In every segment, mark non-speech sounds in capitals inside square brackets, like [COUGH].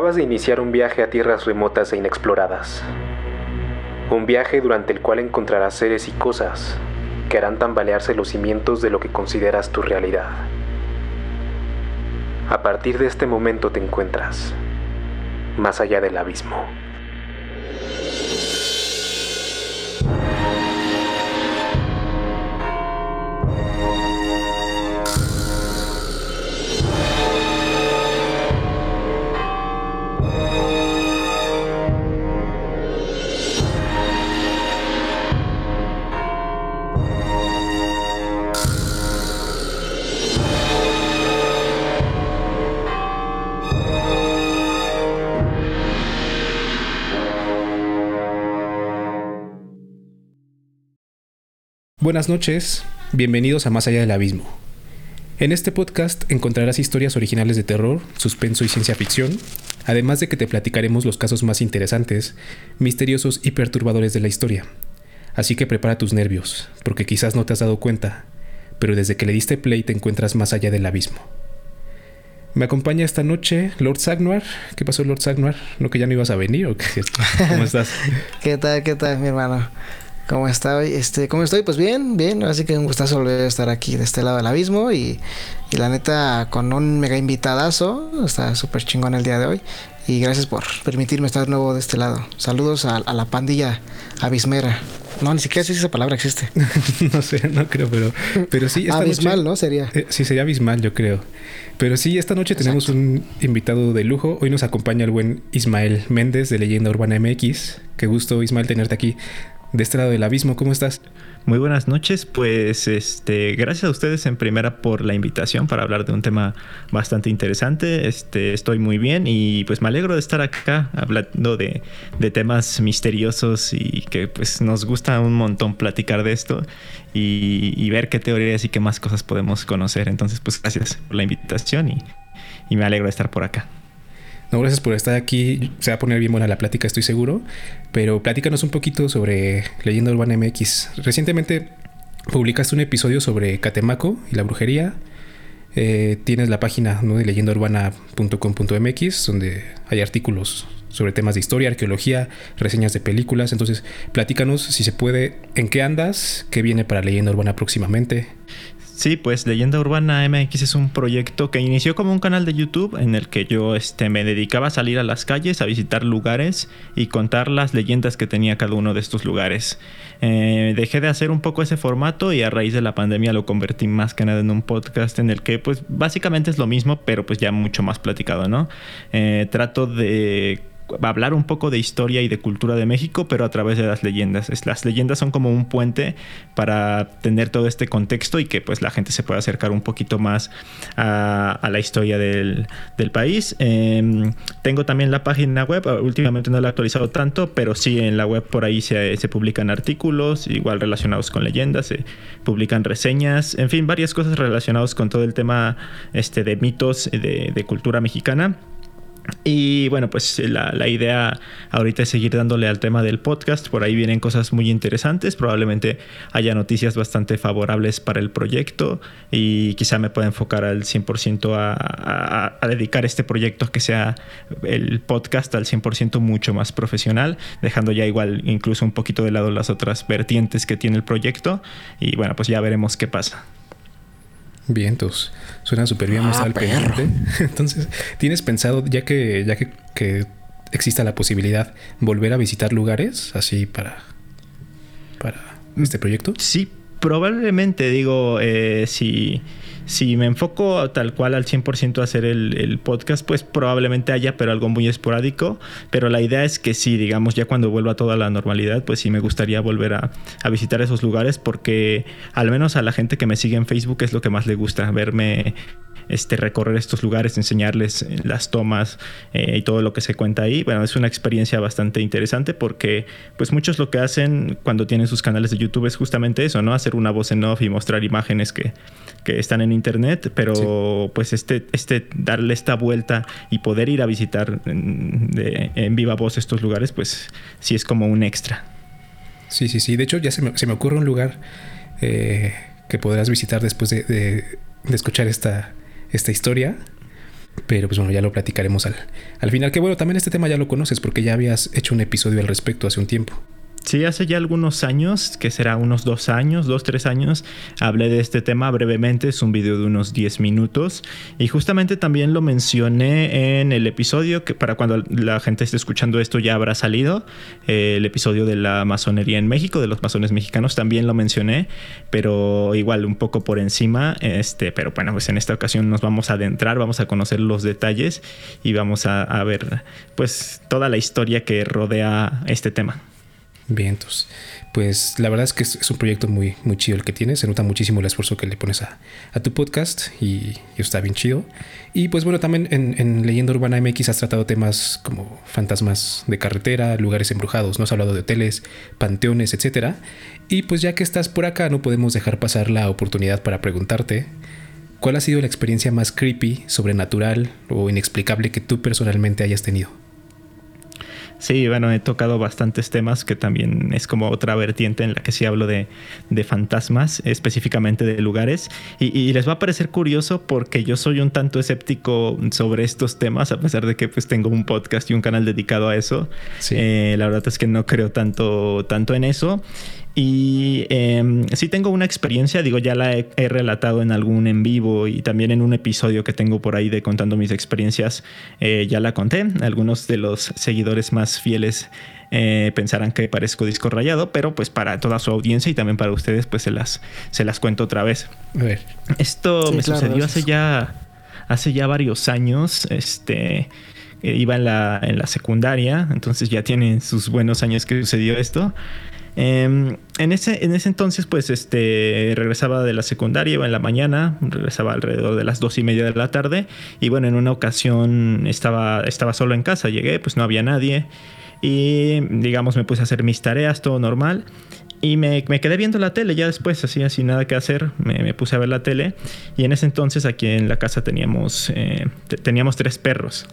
Acabas de iniciar un viaje a tierras remotas e inexploradas. Un viaje durante el cual encontrarás seres y cosas que harán tambalearse los cimientos de lo que consideras tu realidad. A partir de este momento te encuentras más allá del abismo. Buenas noches, bienvenidos a Más allá del abismo. En este podcast encontrarás historias originales de terror, suspenso y ciencia ficción, además de que te platicaremos los casos más interesantes, misteriosos y perturbadores de la historia. Así que prepara tus nervios, porque quizás no te has dado cuenta, pero desde que le diste play te encuentras más allá del abismo. Me acompaña esta noche Lord Sagnuar. ¿Qué pasó, Lord Sagnuar? ¿No que ya no ibas a venir o qué? ¿Cómo estás? [LAUGHS] ¿Qué tal, qué tal, mi hermano? ¿Cómo está Este, ¿Cómo estoy? Pues bien, bien. Así que un gustazo volver a estar aquí de este lado del abismo. Y, y la neta, con un mega invitadazo. Está súper chingón el día de hoy. Y gracias por permitirme estar nuevo de este lado. Saludos a, a la pandilla abismera. No, ni siquiera sé si esa palabra existe. [LAUGHS] no sé, no creo, pero, pero sí. Esta abismal, ¿no? Sería. Eh, sí, sería abismal, yo creo. Pero sí, esta noche tenemos un invitado de lujo. Hoy nos acompaña el buen Ismael Méndez de Leyenda Urbana MX. Qué gusto, Ismael, tenerte aquí de este lado del abismo. ¿Cómo estás? Muy buenas noches, pues este, gracias a ustedes en primera por la invitación para hablar de un tema bastante interesante. Este, estoy muy bien y pues me alegro de estar acá hablando de, temas misteriosos y que pues nos gusta un montón platicar de esto y, ver qué teorías y qué más cosas podemos conocer. Entonces, pues gracias por la invitación y, y me alegro de estar por acá. No, gracias por estar aquí. Se va a poner bien buena la plática, estoy seguro. Pero platícanos un poquito sobre Leyenda Urbana MX. Recientemente publicaste un episodio sobre Catemaco y la brujería. Eh, tienes la página ¿no? de leyendaurbana.com.mx donde hay artículos sobre temas de historia, arqueología, reseñas de películas. Entonces, platícanos si se puede, en qué andas, qué viene para Leyenda Urbana próximamente. Sí, pues Leyenda Urbana MX es un proyecto que inició como un canal de YouTube en el que yo este, me dedicaba a salir a las calles, a visitar lugares y contar las leyendas que tenía cada uno de estos lugares. Eh, dejé de hacer un poco ese formato y a raíz de la pandemia lo convertí más que nada en un podcast en el que pues básicamente es lo mismo, pero pues ya mucho más platicado, ¿no? Eh, trato de hablar un poco de historia y de cultura de México, pero a través de las leyendas. Las leyendas son como un puente para tener todo este contexto y que pues la gente se pueda acercar un poquito más a, la historia del, país. Em, tengo también la página web, últimamente no la he actualizado tanto, pero sí en la web por ahí se, publican artículos, igual relacionados con leyendas, se publican reseñas, en fin, varias cosas relacionadas con todo el tema este, de mitos de, de cultura mexicana. Y bueno, pues la, idea ahorita es seguir dándole al tema del podcast. Por ahí vienen cosas muy interesantes. Probablemente haya noticias bastante favorables para el proyecto y quizá me pueda enfocar al 100% a, a, dedicar este proyecto a que sea el podcast al 100% mucho más profesional, dejando ya igual incluso un poquito de lado las otras vertientes que tiene el proyecto. Y bueno, pues ya veremos qué pasa. Bien, entonces suena súper bien, ah, [LAUGHS] Entonces, ¿tienes pensado, ya que, ya que, exista la posibilidad, volver a visitar lugares así para, para este proyecto? Sí, probablemente, digo, eh, si si me enfoco tal cual al 100% a hacer el, podcast, pues probablemente haya, pero algo muy esporádico. Pero la idea es que sí, digamos, ya cuando vuelva a toda la normalidad, pues sí me gustaría volver a, visitar esos lugares porque al menos a la gente que me sigue en Facebook es lo que más le gusta, verme este, recorrer estos lugares, enseñarles las tomas eh, y todo lo que se cuenta ahí. Bueno, es una experiencia bastante interesante porque pues muchos lo que hacen cuando tienen sus canales de YouTube es justamente eso, ¿no? Hacer una voz en off y mostrar imágenes que, que están en internet, pero pues este, este, darle esta vuelta y poder ir a visitar en, viva voz estos lugares, pues sí es como un extra. Sí, sí, sí. De hecho, ya se me, se me ocurre un lugar eh, que podrás visitar después de, de, escuchar esta, esta historia. Pero pues bueno, ya lo platicaremos al, al final. Que bueno, también este tema ya lo conoces porque ya habías hecho un episodio al respecto hace un tiempo. Sí, hace ya algunos años, que será unos dos años, dos, tres años, hablé de este tema brevemente, es un video de unos 10 minutos y justamente también lo mencioné en el episodio, que para cuando la gente esté escuchando esto ya habrá salido, eh, el episodio de la masonería en México, de los masones mexicanos, también lo mencioné, pero igual un poco por encima, este, pero bueno, pues en esta ocasión nos vamos a adentrar, vamos a conocer los detalles y vamos a, a ver pues toda la historia que rodea este tema. Vientos. Pues la verdad es que es, un proyecto muy, muy chido el que tienes. Se nota muchísimo el esfuerzo que le pones a, tu podcast y, está bien chido. Y pues bueno, también en, Leyenda Urbana MX has tratado temas como fantasmas de carretera, lugares embrujados, ¿no? Has hablado de hoteles, panteones, etc. Y pues ya que estás por acá, no podemos dejar pasar la oportunidad para preguntarte. ¿Cuál ha sido la experiencia más creepy, sobrenatural o inexplicable que tú personalmente hayas tenido? Sí, bueno, he tocado bastantes temas que también es como otra vertiente en la que sí hablo de, fantasmas, específicamente de lugares. Y, les va a parecer curioso porque yo soy un tanto escéptico sobre estos temas, a pesar de que pues tengo un podcast y un canal dedicado a eso. Eh, la verdad es que no creo tanto, tanto en eso. Y eh, sí tengo una experiencia, digo, ya la he, relatado en algún en vivo y también en un episodio que tengo por ahí de contando mis experiencias, eh, ya la conté. Algunos de los seguidores más fieles eh, pensarán que parezco disco rayado, pero pues para toda su audiencia y también para ustedes, pues se las, se las cuento otra vez. A ver. Esto me sucedió hace ya, hace ya varios años. Este iba en la, en la secundaria, entonces ya tiene sus buenos años que sucedió esto. Em, en, ese, en ese entonces, pues, este, regresaba de la secundaria, iba en la mañana, regresaba alrededor de las dos y media de la tarde. Y bueno, en una ocasión estaba, estaba solo en casa, llegué, pues no había nadie. Y digamos, me puse a hacer mis tareas, todo normal. Y me, quedé viendo la tele ya después, así, así nada que hacer, me, puse a ver la tele. Y en ese entonces aquí en la casa teníamos, eh, teníamos tres perros.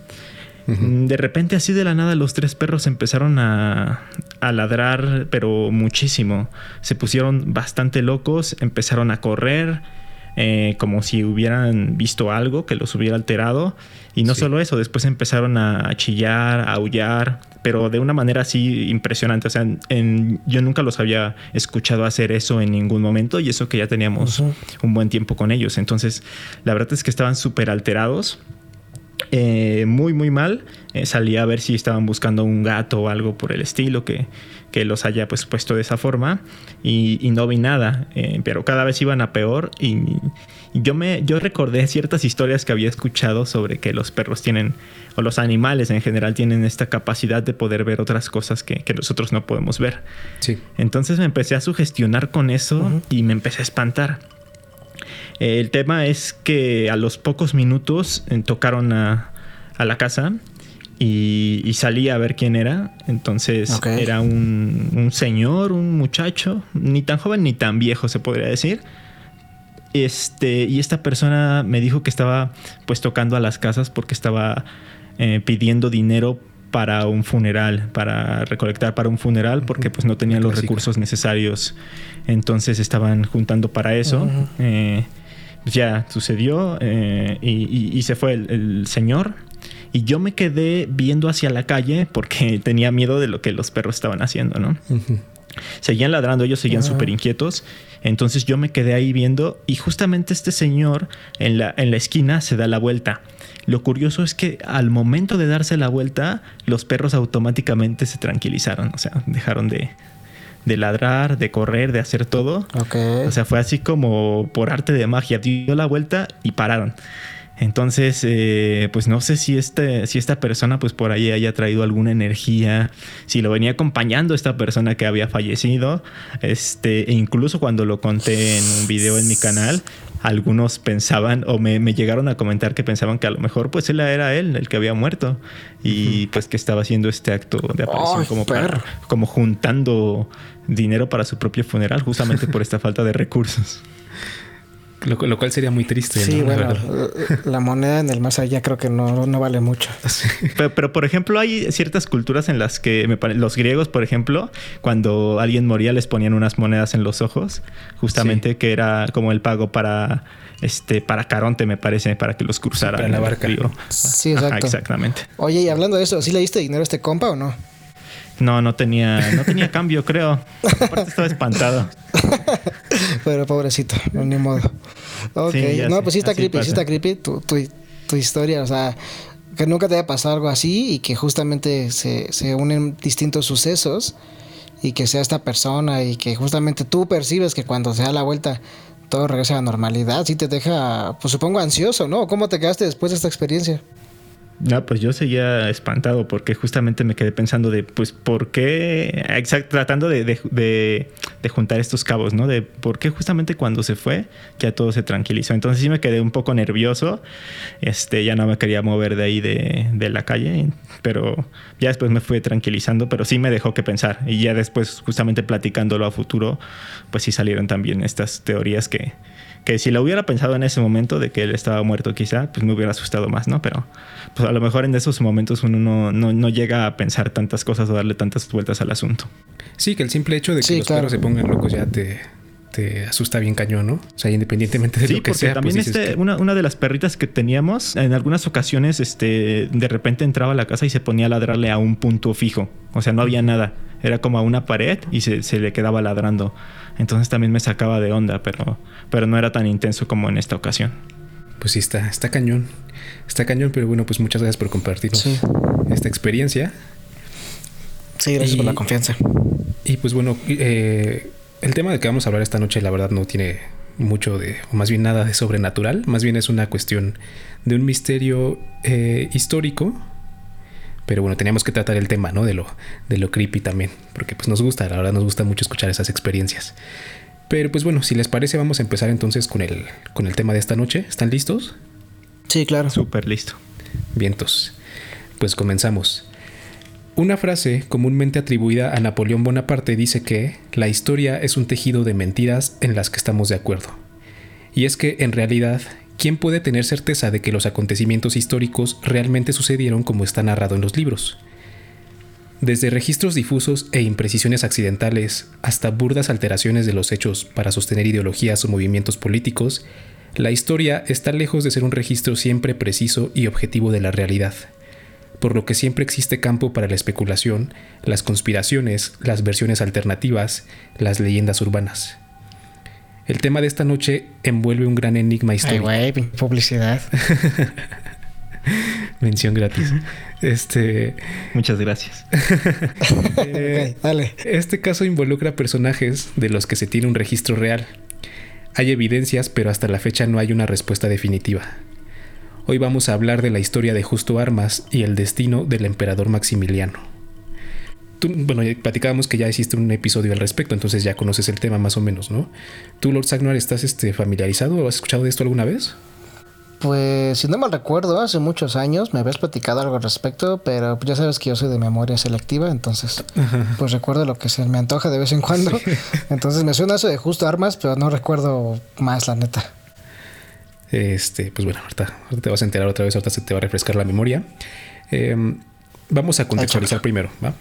De repente, así de la nada, los tres perros empezaron a, ladrar, pero muchísimo. Se pusieron bastante locos, empezaron a correr. Eh, como si hubieran visto algo que los hubiera alterado. Y no solo eso, después empezaron a chillar, a aullar, pero de una manera así impresionante. O sea, yo nunca los había escuchado hacer eso en ningún momento y eso que ya teníamos un buen tiempo con ellos. Entonces, la verdad es que estaban súper alterados. Eh, muy muy mal. Eh, salí a ver si estaban buscando un gato o algo por el estilo que, los haya pues puesto de esa forma y, no vi nada, eh, pero cada vez iban a peor y, yo me yo recordé ciertas historias que había escuchado sobre que los perros tienen o los animales en general tienen esta capacidad de poder ver otras cosas que, nosotros no podemos ver. Sí. Entonces me empecé a sugestionar con eso y me empecé a espantar. El tema es que a los pocos minutos eh, tocaron a, la casa y, salí a ver quién era. Entonces era un, señor, un muchacho, ni tan joven ni tan viejo se podría decir. Este, y esta persona me dijo que estaba pues tocando a las casas porque estaba eh, pidiendo dinero para un funeral, para recolectar para un funeral, porque pues no tenían los recursos necesarios. Entonces estaban juntando para eso ya sucedió eh, y, se fue el, señor. Y yo me quedé viendo hacia la calle porque [LAUGHS] tenía miedo de lo que los perros estaban haciendo, ¿no? Seguían ladrando, ellos seguían súper inquietos. Entonces yo me quedé ahí viendo y justamente este señor en la, en la esquina se da la vuelta. Lo curioso es que al momento de darse la vuelta, los perros automáticamente se tranquilizaron, o sea, dejaron de, de ladrar, de correr, de hacer todo. O sea, fue así como por arte de magia. Dio la vuelta y pararon. Entonces, eh, pues no sé si, este, si esta persona pues por ahí haya traído alguna energía, si lo venía acompañando esta persona que había fallecido, este, e incluso cuando lo conté en un video en mi canal, algunos pensaban o me, llegaron a comentar que pensaban que a lo mejor pues él era él el que había muerto y pues que estaba haciendo este acto de aparición como, como juntando dinero para su propio funeral justamente por esta falta de recursos. Lo, lo cual sería muy triste. Sí, bueno, la, la moneda en el más allá creo que no, no vale mucho. Pero, pero, por ejemplo, hay ciertas culturas en las que me pare- los griegos, por ejemplo, cuando alguien moría les ponían unas monedas en los ojos, justamente Sí. que era como el pago para este para Caronte, me parece, para que los cruzara para la en barca. río. Sí, Ajá, exacto. exactamente. Oye, y hablando de eso, ¿sí le diste dinero a este compa o no? No, no tenía, no tenía cambio, creo. Aparte estaba espantado. [LAUGHS] Pero pobrecito, no, ni modo. Ok, Sí, no, sé, pues sí está creepy, sí está creepy tu, tu, tu historia, o sea, que nunca te haya pasado algo así y que justamente se, se unen distintos sucesos y que sea esta persona y que justamente tú percibes que cuando se da la vuelta todo regresa a la normalidad, sí te deja, pues supongo, ansioso, ¿no? ¿Cómo te quedaste después de esta experiencia? No, pues yo seguía espantado porque justamente me quedé pensando de, pues, ¿por qué? Tratando de, de- de- juntar estos cabos, ¿no? De por qué justamente cuando se fue ya todo se tranquilizó. Entonces sí me quedé un poco nervioso. Este, ya no me quería mover de ahí de, de la calle, pero ya después me fui tranquilizando, pero sí me dejó que pensar. Y ya después, justamente platicándolo a futuro, pues sí salieron también estas teorías que, que si lo hubiera pensado en ese momento de que él estaba muerto quizá, pues me hubiera asustado más, ¿no? Pero pues a lo mejor en esos momentos uno no, no, no llega a pensar tantas cosas o darle tantas vueltas al asunto. Sí, que el simple hecho de que Sí, los claro. perros se pongan locos ya te, te asusta bien cañón, ¿no? O sea, independientemente de Sí, lo que porque sea, también pues dices este, que- una, una de las perritas que teníamos, en algunas ocasiones, este, de repente entraba a la casa y se ponía a ladrarle a un punto fijo. O sea, no había nada. Era como a una pared y se, se le quedaba ladrando. Entonces también me sacaba de onda, pero, pero no era tan intenso como en esta ocasión. Pues sí, está, está cañón. Está cañón, pero bueno, pues muchas gracias por compartirnos Sí. esta experiencia. Sí, gracias Y- por la confianza. Y pues bueno, eh, el tema de que vamos a hablar esta noche, la verdad, no tiene mucho de, o más bien nada de sobrenatural, más bien es una cuestión de un misterio eh, histórico. Pero bueno, teníamos que tratar el tema, ¿no? De lo, de lo creepy también, porque pues nos gusta, la verdad nos gusta mucho escuchar esas experiencias. Pero pues bueno, si les parece, vamos a empezar entonces con el, con el tema de esta noche. ¿Están listos? Sí, claro. Súper listo. Vientos. Pues comenzamos. Una frase comúnmente atribuida a Napoleón Bonaparte dice que la historia es un tejido de mentiras en las que estamos de acuerdo. Y es que, en realidad, ¿quién puede tener certeza de que los acontecimientos históricos realmente sucedieron como está narrado en los libros? Desde registros difusos e imprecisiones accidentales hasta burdas alteraciones de los hechos para sostener ideologías o movimientos políticos, la historia está lejos de ser un registro siempre preciso y objetivo de la realidad, por lo que siempre existe campo para la especulación, las conspiraciones, las versiones alternativas, las leyendas urbanas. El tema de esta noche envuelve un gran enigma Ay, histórico. güey, publicidad. [LAUGHS] Mención gratis. Este. Muchas gracias. [LAUGHS] [LAUGHS] eh, dale. Este caso involucra personajes de los que se tiene un registro real. Hay evidencias, pero hasta la fecha no hay una respuesta definitiva. Hoy vamos a hablar de la historia de Justo Armas y el destino del emperador Maximiliano. Tú, bueno, ya platicábamos que ya hiciste un episodio al respecto, entonces ya conoces el tema más o menos, ¿no? ¿Tú, Lord Sagnar, estás este, familiarizado o has escuchado de esto alguna vez? Pues si no mal recuerdo, hace muchos años me habías platicado algo al respecto, pero ya sabes que yo soy de memoria selectiva, entonces pues recuerdo lo que se me antoja de vez en cuando. [LAUGHS] Entonces me suena eso de justo armas, pero no recuerdo más, la neta. Este, pues bueno, ahorita, ahorita te vas a enterar otra vez, ahorita se te va a refrescar la memoria. Eh, vamos a contextualizar primero, ¿va?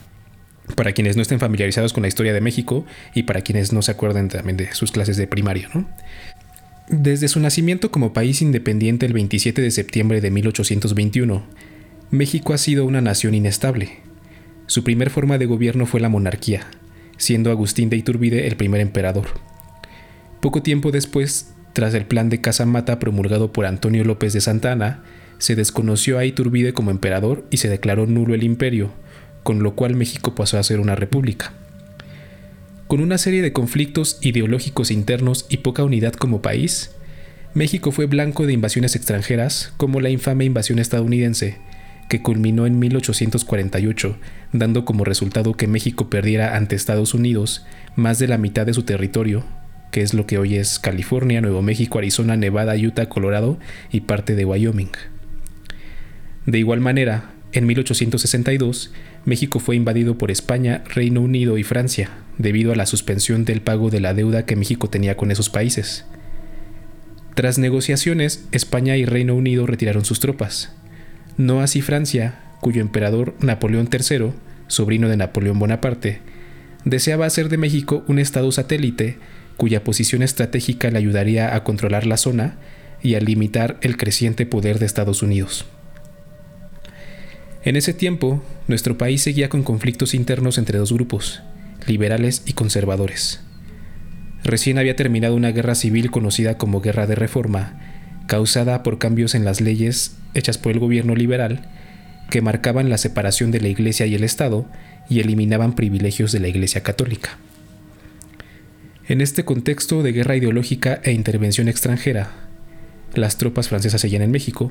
Para quienes no estén familiarizados con la historia de México y para quienes no se acuerden también de sus clases de primaria, ¿no? Desde su nacimiento como país independiente el 27 de septiembre de 1821, México ha sido una nación inestable. Su primer forma de gobierno fue la monarquía, siendo Agustín de Iturbide el primer emperador. Poco tiempo después, tras el plan de Casamata promulgado por Antonio López de Santa Anna, se desconoció a Iturbide como emperador y se declaró nulo el imperio, con lo cual México pasó a ser una república. Con una serie de conflictos ideológicos internos y poca unidad como país, México fue blanco de invasiones extranjeras como la infame invasión estadounidense, que culminó en 1848, dando como resultado que México perdiera ante Estados Unidos más de la mitad de su territorio, que es lo que hoy es California, Nuevo México, Arizona, Nevada, Utah, Colorado y parte de Wyoming. De igual manera, en 1862, México fue invadido por España, Reino Unido y Francia, debido a la suspensión del pago de la deuda que México tenía con esos países. Tras negociaciones, España y Reino Unido retiraron sus tropas. No así Francia, cuyo emperador Napoleón III, sobrino de Napoleón Bonaparte, deseaba hacer de México un estado satélite cuya posición estratégica le ayudaría a controlar la zona y a limitar el creciente poder de Estados Unidos. En ese tiempo, nuestro país seguía con conflictos internos entre dos grupos, liberales y conservadores. Recién había terminado una guerra civil conocida como Guerra de Reforma, causada por cambios en las leyes hechas por el gobierno liberal que marcaban la separación de la Iglesia y el Estado y eliminaban privilegios de la Iglesia católica. En este contexto de guerra ideológica e intervención extranjera, las tropas francesas seguían en México,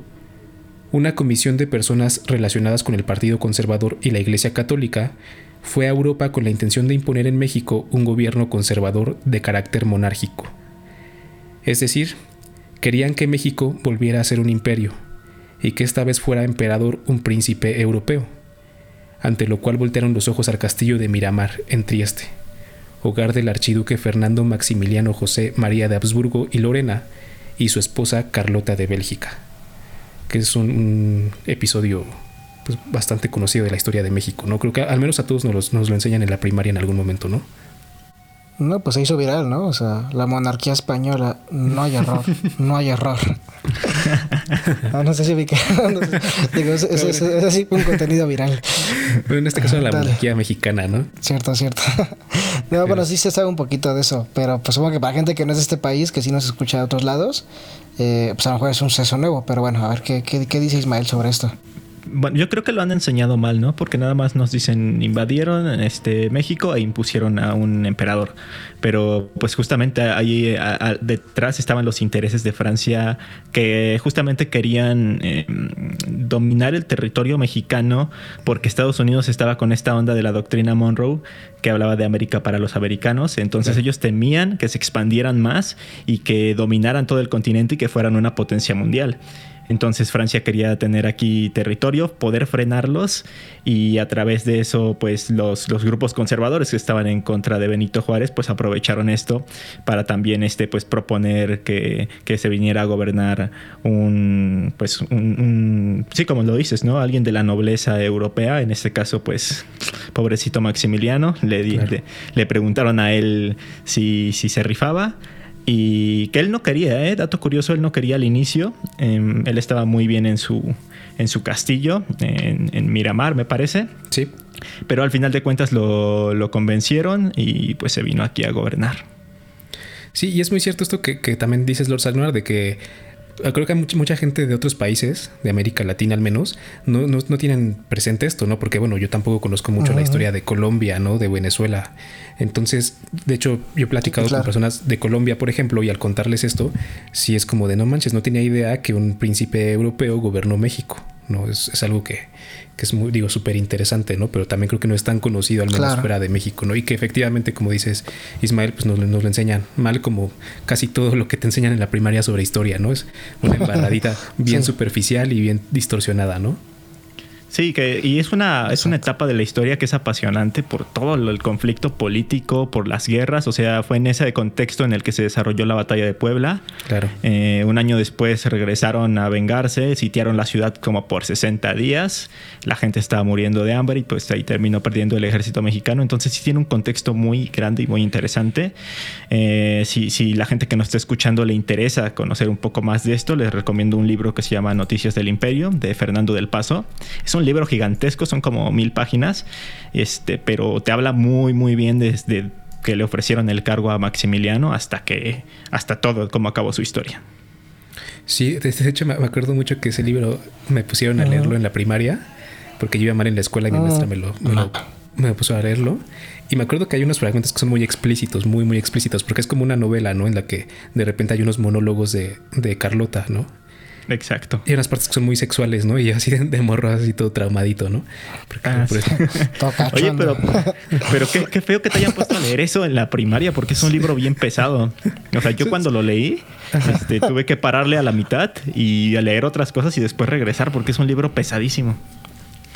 una comisión de personas relacionadas con el Partido Conservador y la Iglesia Católica fue a Europa con la intención de imponer en México un gobierno conservador de carácter monárquico. Es decir, querían que México volviera a ser un imperio y que esta vez fuera emperador un príncipe europeo, ante lo cual voltearon los ojos al castillo de Miramar, en Trieste hogar del archiduque Fernando Maximiliano José María de Habsburgo y Lorena, y su esposa Carlota de Bélgica, que es un, episodio pues, bastante conocido de la historia de México, ¿no? Creo que al menos a todos nos, nos lo enseñan en la primaria en algún momento, ¿no? No, pues se hizo viral, ¿no? O sea, la monarquía española, no hay error, no hay error. Ah, no, sé si vi que. [LAUGHS] digo, es, así un contenido viral. Pero en este caso la monarquía mexicana, ¿no? Cierto, cierto. No, bueno, sí se sabe un poquito de eso, pero pues supongo que para gente que no es de este país, que sí nos escucha de otros lados, eh, pues a lo mejor es un seso nuevo, pero bueno, a ver qué, qué, qué dice Ismael sobre esto. Bueno, yo creo que lo han enseñado mal, ¿no? Porque nada más nos dicen invadieron este México e impusieron a un emperador. Pero pues justamente ahí detrás estaban los intereses de Francia que justamente querían em, dominar el territorio mexicano porque Estados Unidos estaba con esta onda de la doctrina Monroe que hablaba de América para los americanos. Entonces ellos temían que se expandieran más y que dominaran todo el continente y que fueran una potencia mundial. Entonces Francia quería tener aquí territorio, poder frenarlos y a través de eso pues los, los, grupos conservadores que estaban en contra de Benito Juárez pues aprovecharon esto para también este pues proponer que, que se viniera a gobernar un pues un, sí como lo dices no alguien de la nobleza europea en este caso pues pobrecito Maximiliano le, le, le preguntaron a él si, si se rifaba y que él no quería, ¿eh? dato curioso, él no quería al inicio. Em, él estaba muy bien en su, en su castillo, en, Miramar, me parece. Sí. Pero al final de cuentas lo, lo, convencieron y pues se vino aquí a gobernar. Sí, y es muy cierto esto que, que también dices, Lord Salnoir, de que creo que hay mucha, gente de otros países, de América Latina al menos, no, no, tienen presente esto, ¿no? Porque, bueno, yo tampoco conozco mucho la historia de Colombia, ¿no? De Venezuela. Entonces, de hecho, yo he platicado con personas de Colombia, por ejemplo, y al contarles esto, sí es como de no manches, no tenía idea que un príncipe europeo gobernó México, ¿no? Es, algo que, es muy, digo, súper interesante, ¿no? Pero también creo que no es tan conocido, al menos fuera de México, ¿no? Y que efectivamente, como dices, Ismael, pues nos, nos, lo enseñan mal como casi todo lo que te enseñan en la primaria sobre historia, ¿no? Es una [LAUGHS] embarradita bien superficial y bien distorsionada, ¿no? Sí, que, y es una, es una etapa de la historia que es apasionante por todo el conflicto político, por las guerras. O sea, fue en ese contexto en el que se desarrolló la batalla de Puebla. Claro. Eh, un año después regresaron a vengarse, sitiaron la ciudad como por 60 días. La gente estaba muriendo de hambre y pues ahí terminó perdiendo el ejército mexicano. Entonces sí tiene un contexto muy grande y muy interesante. Eh, si, si la gente que nos está escuchando le interesa conocer un poco más de esto, les recomiendo un libro que se llama Noticias del Imperio de Fernando del Paso. Es un libro gigantesco, son como mil páginas, este, pero te habla muy, muy bien desde que le ofrecieron el cargo a Maximiliano hasta que, hasta todo, cómo acabó su historia. Sí, de hecho me acuerdo mucho que ese libro me pusieron a leerlo en la primaria, porque yo iba mal en la escuela y mi maestra me lo, me puso a leerlo. Y me acuerdo que hay unos fragmentos que son muy explícitos, muy, muy explícitos, porque es como una novela, ¿no? En la que de repente hay unos monólogos de, de Carlota, ¿no? Exacto. Y unas partes que son muy sexuales, ¿no? Y así de, morro, así todo traumadito, ¿no? Ah, [LAUGHS] Oye, pero, [LAUGHS] pero qué, feo que te hayan puesto a leer eso en la primaria, porque es un libro bien pesado. O sea, yo cuando lo leí, este, tuve que pararle a la mitad y a leer otras cosas y después regresar, porque es un libro pesadísimo.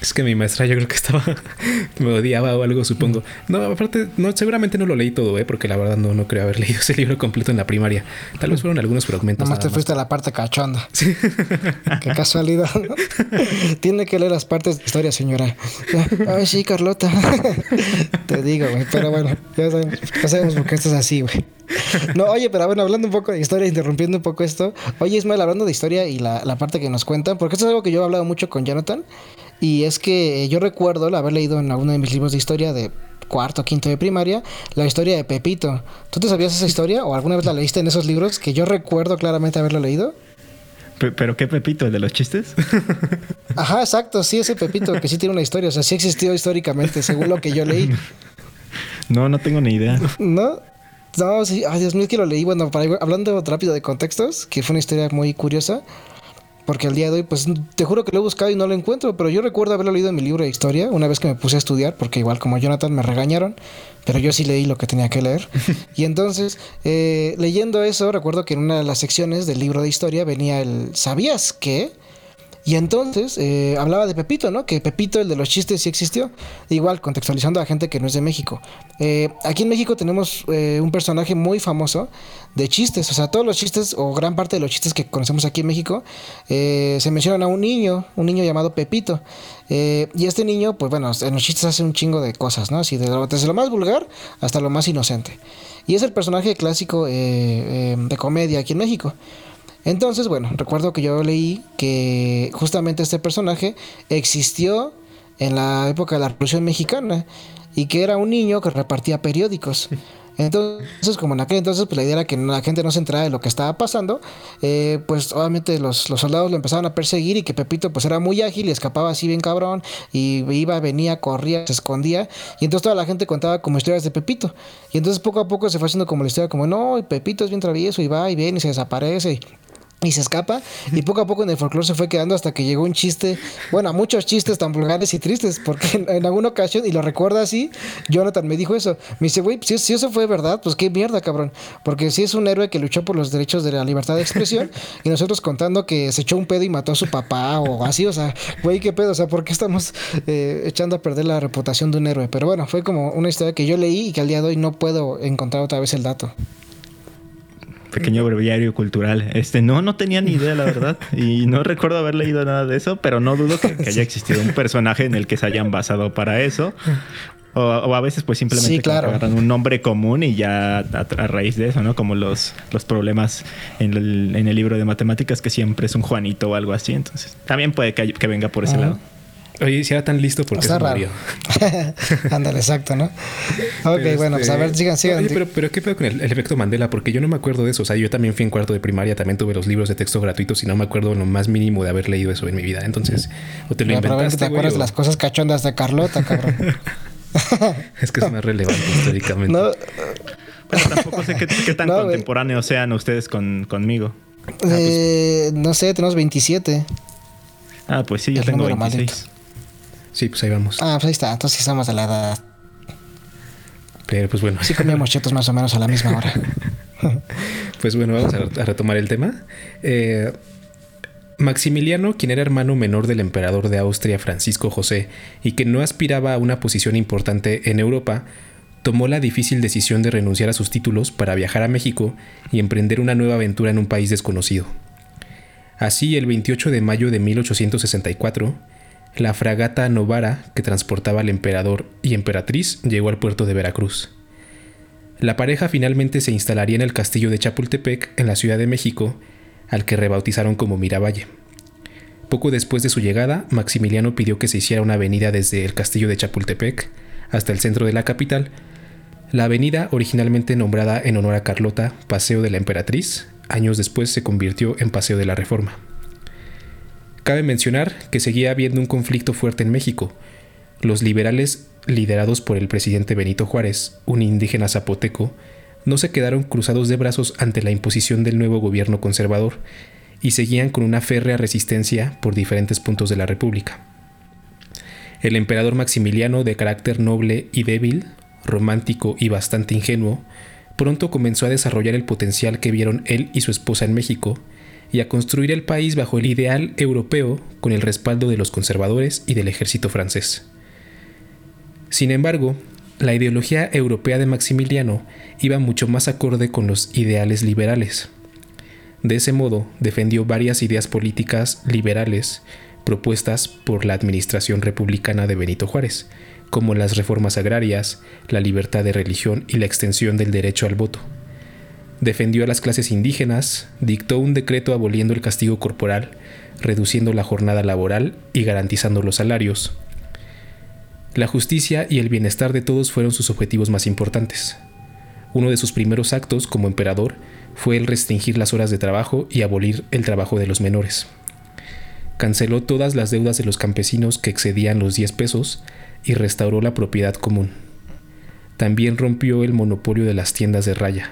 Es que mi maestra yo creo que estaba, [LAUGHS] me odiaba o algo, supongo. No, aparte, no, seguramente no lo leí todo, ¿eh? porque la verdad no, no creo haber [LAUGHS] leído ese libro completo en la primaria. Tal vez fueron algunos fragmentos. Nomás te fuiste a la parte cachonda. Sí. [LAUGHS] Qué casualidad. Tiene que leer las partes de historia, señora. Ay, sí, Carlota. te digo, güey, pero bueno, ya sabemos, ya sabemos por qué estás así, güey. No, oye, pero bueno, hablando un poco de historia, interrumpiendo un poco esto. Oye, Ismael, hablando de historia y la, la parte que nos cuentan, porque esto es algo que yo he hablado mucho con Jonathan. Y es que yo recuerdo haber leído en alguno de mis libros de historia de cuarto, quinto de primaria, la historia de Pepito. ¿Tú te sabías esa historia o alguna vez la leíste en esos libros que yo recuerdo claramente haberlo leído? ¿Pero qué Pepito? ¿El de los chistes? [LAUGHS] Ajá, exacto, sí, ese Pepito que sí tiene una historia, o sea, sí existió históricamente, según lo que yo leí. [LAUGHS] No, no tengo ni idea. [LAUGHS] ¿No? No, sí, ay Dios mío, es que lo leí, bueno, para, hablando rápido de contextos, que fue una historia muy curiosa. Porque al día de hoy, pues te juro que lo he buscado y no lo encuentro, pero yo recuerdo haberlo leído en mi libro de historia una vez que me puse a estudiar, porque igual como Jonathan me regañaron, pero yo sí leí lo que tenía que leer. [LAUGHS] y entonces, eh, leyendo eso, recuerdo que en una de las secciones del libro de historia venía el ¿Sabías qué? Y entonces eh, hablaba de Pepito, ¿no? Que Pepito, el de los chistes, sí existió. Igual, contextualizando a gente que no es de México. Eh, aquí en México tenemos eh, un personaje muy famoso de chistes. O sea, todos los chistes, o gran parte de los chistes que conocemos aquí en México, se mencionan a un niño, un niño llamado Pepito. y este niño, pues bueno, en los chistes hace un chingo de cosas, ¿no? Así desde lo más vulgar hasta lo más inocente. Y es el personaje clásico de comedia aquí en México. Entonces, bueno, recuerdo que yo leí que justamente este personaje existió en la época de la Revolución Mexicana y que era un niño que repartía periódicos. [LAUGHS] Entonces, como en aquel entonces, pues la idea era que la gente no se enterara de lo que estaba pasando, eh, pues obviamente los, soldados lo empezaban a perseguir y que Pepito pues era muy ágil y escapaba así bien cabrón y iba, venía, corría, se escondía y entonces toda la gente contaba como historias de Pepito. Y entonces poco a poco se fue haciendo como la historia como, no, Pepito es bien travieso y va y viene y se desaparece y se escapa. Y poco a poco en el folclore se fue quedando hasta que llegó un chiste, bueno, muchos chistes tan vulgares y tristes, porque [LAUGHS] en, alguna ocasión, y lo recuerda así, Jonathan me dijo eso, me dice, güey, si, si, eso fue verdad, pues qué mierda, cabrón, porque si es un héroe que luchó por los derechos de la libertad de expresión [LAUGHS] y nosotros contando que se echó un pedo y mató a su papá o así, o sea, güey, qué pedo, o sea, ¿por qué estamos eh, echando a perder la reputación de un héroe? Pero bueno, fue como una historia que yo leí y que al día de hoy no puedo encontrar otra vez el dato pequeño breviario cultural. Este, no, no tenía ni idea, la [LAUGHS] verdad. Y no recuerdo haber leído nada de eso, pero no dudo que, haya existido un personaje en el que se hayan basado para eso. O, a veces, pues simplemente agarran un nombre común y ya a, raíz de eso, ¿no? Como los, los problemas en el, libro de matemáticas, que siempre es un Juanito o algo así. Entonces, también puede que, que venga por ese lado. Oye, si era tan listo porque Está se raro. [LAUGHS] Ándale, exacto, ¿no? Ok, bueno, pues a ver, sigan, sigan. Oye, pero, pero ¿qué pedo con el, efecto Mandela? Porque yo no me acuerdo de eso. O sea, yo también fui en cuarto de primaria, también tuve los libros de texto gratuitos y no me acuerdo lo más mínimo de haber leído eso en mi vida. Entonces, o te lo inventaste, te acuerdas de las cosas cachondas de Carlota, cabrón. [LAUGHS] es que es más relevante históricamente. No, pero tampoco sé qué, tan [LAUGHS] contemporáneos sean ustedes con, conmigo. Eh, no sé, tenemos 27. Ah, pues sí, yo tengo 26. Sí, pues ahí vamos. Ah, pues ahí está. Entonces estamos de la edad. Pero pues bueno. Sí comíamos chetos más o menos a la misma hora. [LAUGHS] pues bueno, vamos a, retomar el tema. Eh, Maximiliano, quien era hermano menor del emperador de Austria Francisco José y que no aspiraba a una posición importante en Europa, tomó la difícil decisión de renunciar a sus títulos para viajar a México y emprender una nueva aventura en un país desconocido. Así, el 28 de mayo de 1864, la fragata Novara, que transportaba al emperador y emperatriz, llegó al puerto de Veracruz. La pareja finalmente se instalaría en el castillo de Chapultepec, en la Ciudad de México, al que rebautizaron como Miravalle. Poco después de su llegada, Maximiliano pidió que se hiciera una avenida desde el castillo de Chapultepec hasta el centro de la capital. La avenida, originalmente nombrada en honor a Carlota, Paseo de la Emperatriz, años después se convirtió en Paseo de la Reforma. Cabe mencionar que seguía habiendo un conflicto fuerte en México. Los liberales, liderados por el presidente Benito Juárez, un indígena zapoteco, no se quedaron cruzados de brazos ante la imposición del nuevo gobierno conservador y seguían con una férrea resistencia por diferentes puntos de la República. El emperador Maximiliano, de carácter noble y débil, romántico y bastante ingenuo, pronto comenzó a desarrollar el potencial que vieron él y su esposa en México y a construir el país bajo el ideal europeo con el respaldo de los conservadores y del ejército francés. Sin embargo, la ideología europea de Maximiliano iba mucho más acorde con los ideales liberales. De ese modo, defendió varias ideas políticas liberales propuestas por la administración republicana de Benito Juárez, como las reformas agrarias, la libertad de religión y la extensión del derecho al voto. Defendió a las clases indígenas, dictó un decreto aboliendo el castigo corporal, reduciendo la jornada laboral y garantizando los salarios. La justicia y el bienestar de todos fueron sus objetivos más importantes. Uno de sus primeros actos como emperador fue el restringir las horas de trabajo y abolir el trabajo de los menores. Canceló todas las deudas de los campesinos que excedían los 10 pesos y restauró la propiedad común. También rompió el monopolio de las tiendas de raya.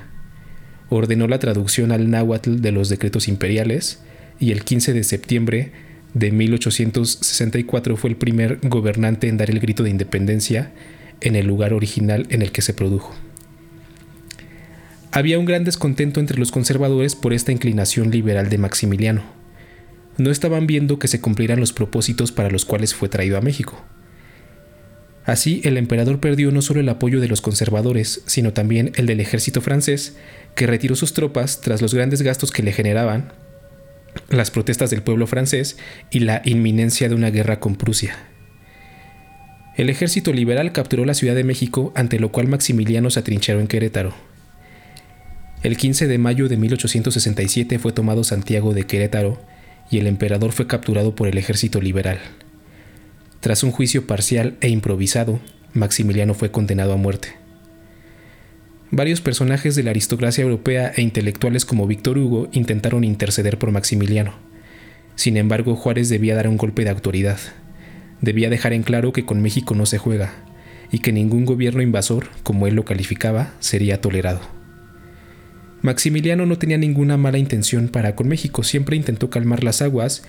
Ordenó la traducción al náhuatl de los decretos imperiales y el 15 de septiembre de 1864 fue el primer gobernante en dar el grito de independencia en el lugar original en el que se produjo. Había un gran descontento entre los conservadores por esta inclinación liberal de Maximiliano. No estaban viendo que se cumplieran los propósitos para los cuales fue traído a México. Así, el emperador perdió no solo el apoyo de los conservadores, sino también el del ejército francés, que retiró sus tropas tras los grandes gastos que le generaban las protestas del pueblo francés y la inminencia de una guerra con Prusia. El ejército liberal capturó la Ciudad de México, ante lo cual Maximiliano se atrincheró en Querétaro. El 15 de mayo de 1867 fue tomado Santiago de Querétaro y el emperador fue capturado por el ejército liberal. Tras un juicio parcial e improvisado, Maximiliano fue condenado a muerte. Varios personajes de la aristocracia europea e intelectuales como Víctor Hugo intentaron interceder por Maximiliano. Sin embargo, Juárez debía dar un golpe de autoridad. Debía dejar en claro que con México no se juega, y que ningún gobierno invasor, como él lo calificaba, sería tolerado. Maximiliano no tenía ninguna mala intención para con México, siempre intentó calmar las aguas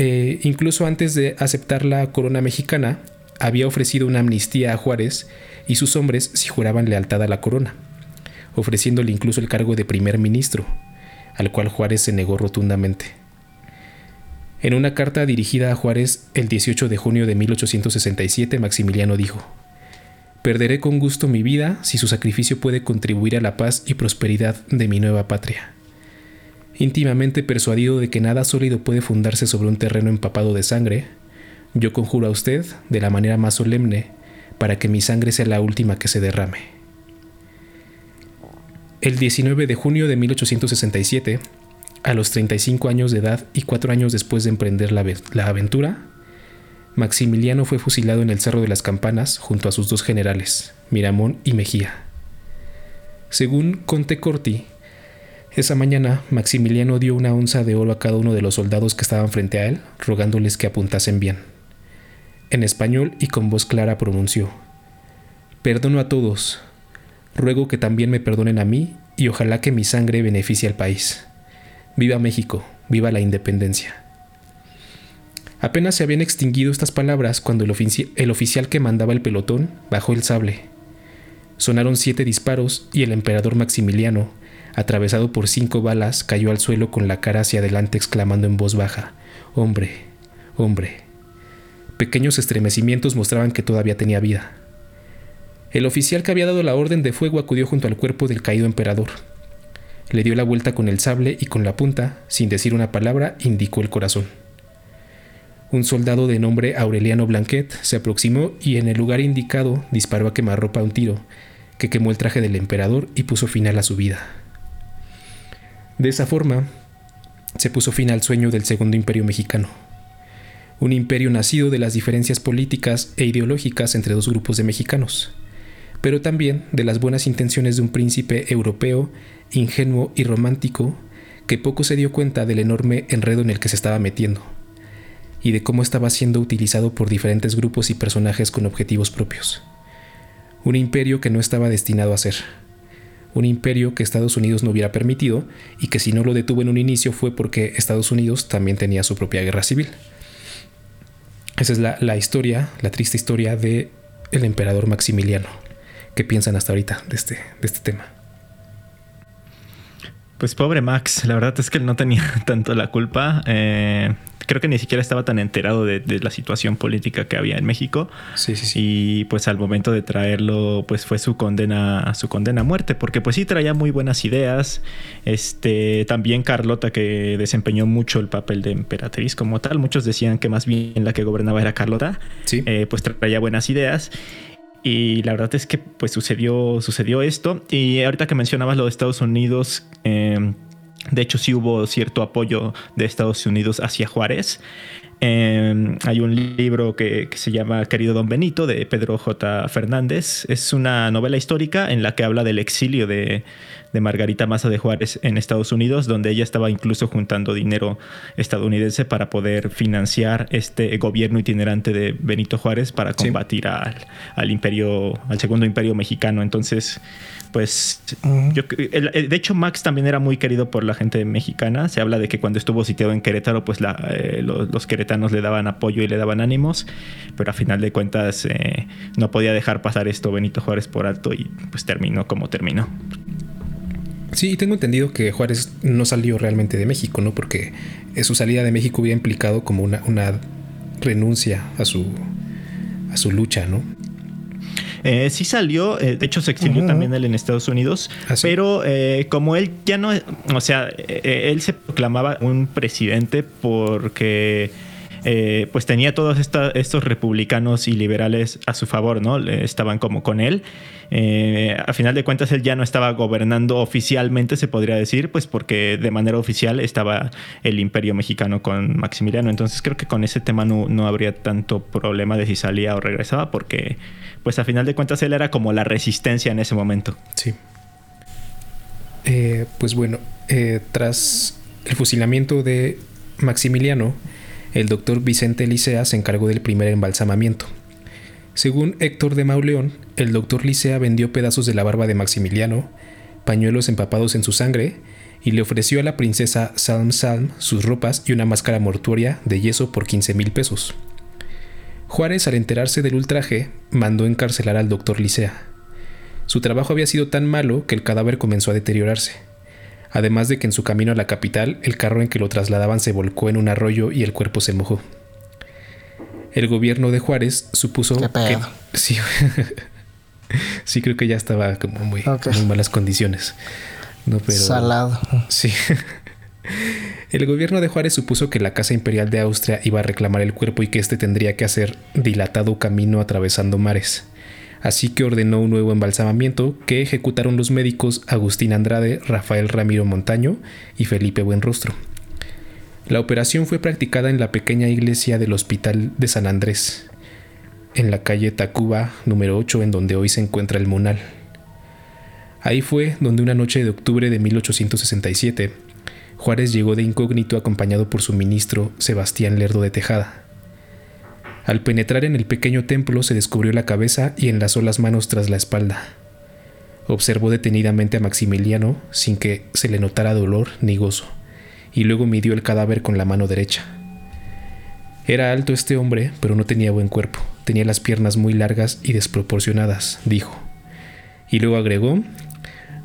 eh, incluso antes de aceptar la corona mexicana, había ofrecido una amnistía a Juárez y sus hombres si juraban lealtad a la corona, ofreciéndole incluso el cargo de primer ministro, al cual Juárez se negó rotundamente. En una carta dirigida a Juárez el 18 de junio de 1867, Maximiliano dijo, Perderé con gusto mi vida si su sacrificio puede contribuir a la paz y prosperidad de mi nueva patria íntimamente persuadido de que nada sólido puede fundarse sobre un terreno empapado de sangre, yo conjuro a usted, de la manera más solemne, para que mi sangre sea la última que se derrame. El 19 de junio de 1867, a los 35 años de edad y cuatro años después de emprender la, la aventura, Maximiliano fue fusilado en el Cerro de las Campanas junto a sus dos generales, Miramón y Mejía. Según Conte Corti, esa mañana, Maximiliano dio una onza de oro a cada uno de los soldados que estaban frente a él, rogándoles que apuntasen bien. En español y con voz clara pronunció, Perdono a todos, ruego que también me perdonen a mí y ojalá que mi sangre beneficie al país. Viva México, viva la independencia. Apenas se habían extinguido estas palabras cuando el, el oficial que mandaba el pelotón bajó el sable. Sonaron siete disparos y el emperador Maximiliano, atravesado por cinco balas, cayó al suelo con la cara hacia adelante exclamando en voz baja, Hombre, hombre. Pequeños estremecimientos mostraban que todavía tenía vida. El oficial que había dado la orden de fuego acudió junto al cuerpo del caído emperador. Le dio la vuelta con el sable y con la punta, sin decir una palabra, indicó el corazón. Un soldado de nombre Aureliano Blanquet se aproximó y en el lugar indicado disparó a quemarropa un tiro, que quemó el traje del emperador y puso final a su vida. De esa forma, se puso fin al sueño del Segundo Imperio Mexicano, un imperio nacido de las diferencias políticas e ideológicas entre dos grupos de mexicanos, pero también de las buenas intenciones de un príncipe europeo, ingenuo y romántico, que poco se dio cuenta del enorme enredo en el que se estaba metiendo, y de cómo estaba siendo utilizado por diferentes grupos y personajes con objetivos propios. Un imperio que no estaba destinado a ser un imperio que Estados Unidos no hubiera permitido y que si no lo detuvo en un inicio fue porque Estados Unidos también tenía su propia guerra civil. Esa es la, historia, la triste historia de el emperador Maximiliano. ¿Qué piensan hasta ahorita de este, de este tema? Pues pobre Max, la verdad es que él no tenía [LAUGHS] tanto la culpa. Eh, creo que ni siquiera estaba tan enterado de, la situación política que había en México. Sí, sí, sí. Y pues al momento de traerlo, pues fue su condena, su condena a muerte, porque pues sí traía muy buenas ideas. Este, también Carlota, que desempeñó mucho el papel de emperatriz como tal. Muchos decían que más bien la que gobernaba era Carlota. Sí. Eh, pues traía buenas ideas. Y la verdad es que pues sucedió, sucedió esto. Y ahorita que mencionabas lo de Estados Unidos, em, de hecho sí hubo cierto apoyo de Estados Unidos hacia Juárez. Em, hay un libro que, se llama Querido Don Benito de Pedro J. Fernández. Es una novela histórica en la que habla del exilio de, Margarita Maza de Juárez en Estados Unidos, donde ella estaba incluso juntando dinero estadounidense para poder financiar este gobierno itinerante de Benito Juárez para combatir al, al, imperio, al segundo imperio mexicano. Entonces, pues yo, de hecho Max también era muy querido por la gente mexicana. Se habla de que cuando estuvo sitiado en Querétaro, pues eh, los, queretanos le daban apoyo y le daban ánimos, pero a final de cuentas eh, no podía dejar pasar esto Benito Juárez por alto y pues terminó como terminó. Sí, tengo entendido que Juárez no salió realmente de México, ¿no? Porque su salida de México había implicado como una, una renuncia a su, a su lucha, ¿no? Eh, sí salió, eh, de hecho se exilió también él en Estados Unidos, ah, pero eh, como él ya no, o sea, él se proclamaba un presidente porque... pues tenía todos estos republicanos y liberales a su favor, ¿no? Estaban como con él. a final de cuentas, él ya no estaba gobernando oficialmente, se podría decir, pues porque de manera oficial estaba el imperio mexicano con Maximiliano. Entonces creo que con ese tema no, no habría tanto problema de si salía o regresaba, porque pues a final de cuentas él era como la resistencia en ese momento. Sí. Eh, pues bueno, eh, tras el fusilamiento de Maximiliano, el doctor Vicente Licea se encargó del primer embalsamamiento. Según Héctor de Mauleón, el doctor Licea vendió pedazos de la barba de Maximiliano, pañuelos empapados en su sangre, y le ofreció a la princesa Salm Salm sus ropas y una máscara mortuoria de yeso por 15 mil pesos. Juárez, al enterarse del ultraje, mandó encarcelar al doctor Licea. Su trabajo había sido tan malo que el cadáver comenzó a deteriorarse, además de que en su camino a la capital el carro en que lo trasladaban se volcó en un arroyo y el cuerpo se mojó. El gobierno de Juárez supuso que... Sí, [LAUGHS] sí, creo que ya estaba como muy, en malas condiciones. No, pero... Salado. Sí. El gobierno de Juárez supuso que la Casa Imperial de Austria iba a reclamar el cuerpo y que éste tendría que hacer dilatado camino atravesando mares. Así que ordenó un nuevo embalsamamiento que ejecutaron los médicos Agustín Andrade, Rafael Ramiro Montaño y Felipe Buenrostro. La operación fue practicada en la pequeña iglesia del Hospital de San Andrés, en la calle Tacuba número 8, en donde hoy se encuentra el Monal. Ahí fue donde una noche de octubre de 1867 Juárez llegó de incógnito acompañado por su ministro Sebastián Lerdo de Tejada. Al penetrar en el pequeño templo se descubrió la cabeza y enlazó las manos tras la espalda. Observó detenidamente a Maximiliano sin que se le notara dolor ni gozo, y luego midió el cadáver con la mano derecha. Era alto este hombre, pero no tenía buen cuerpo, tenía las piernas muy largas y desproporcionadas, dijo. Y luego agregó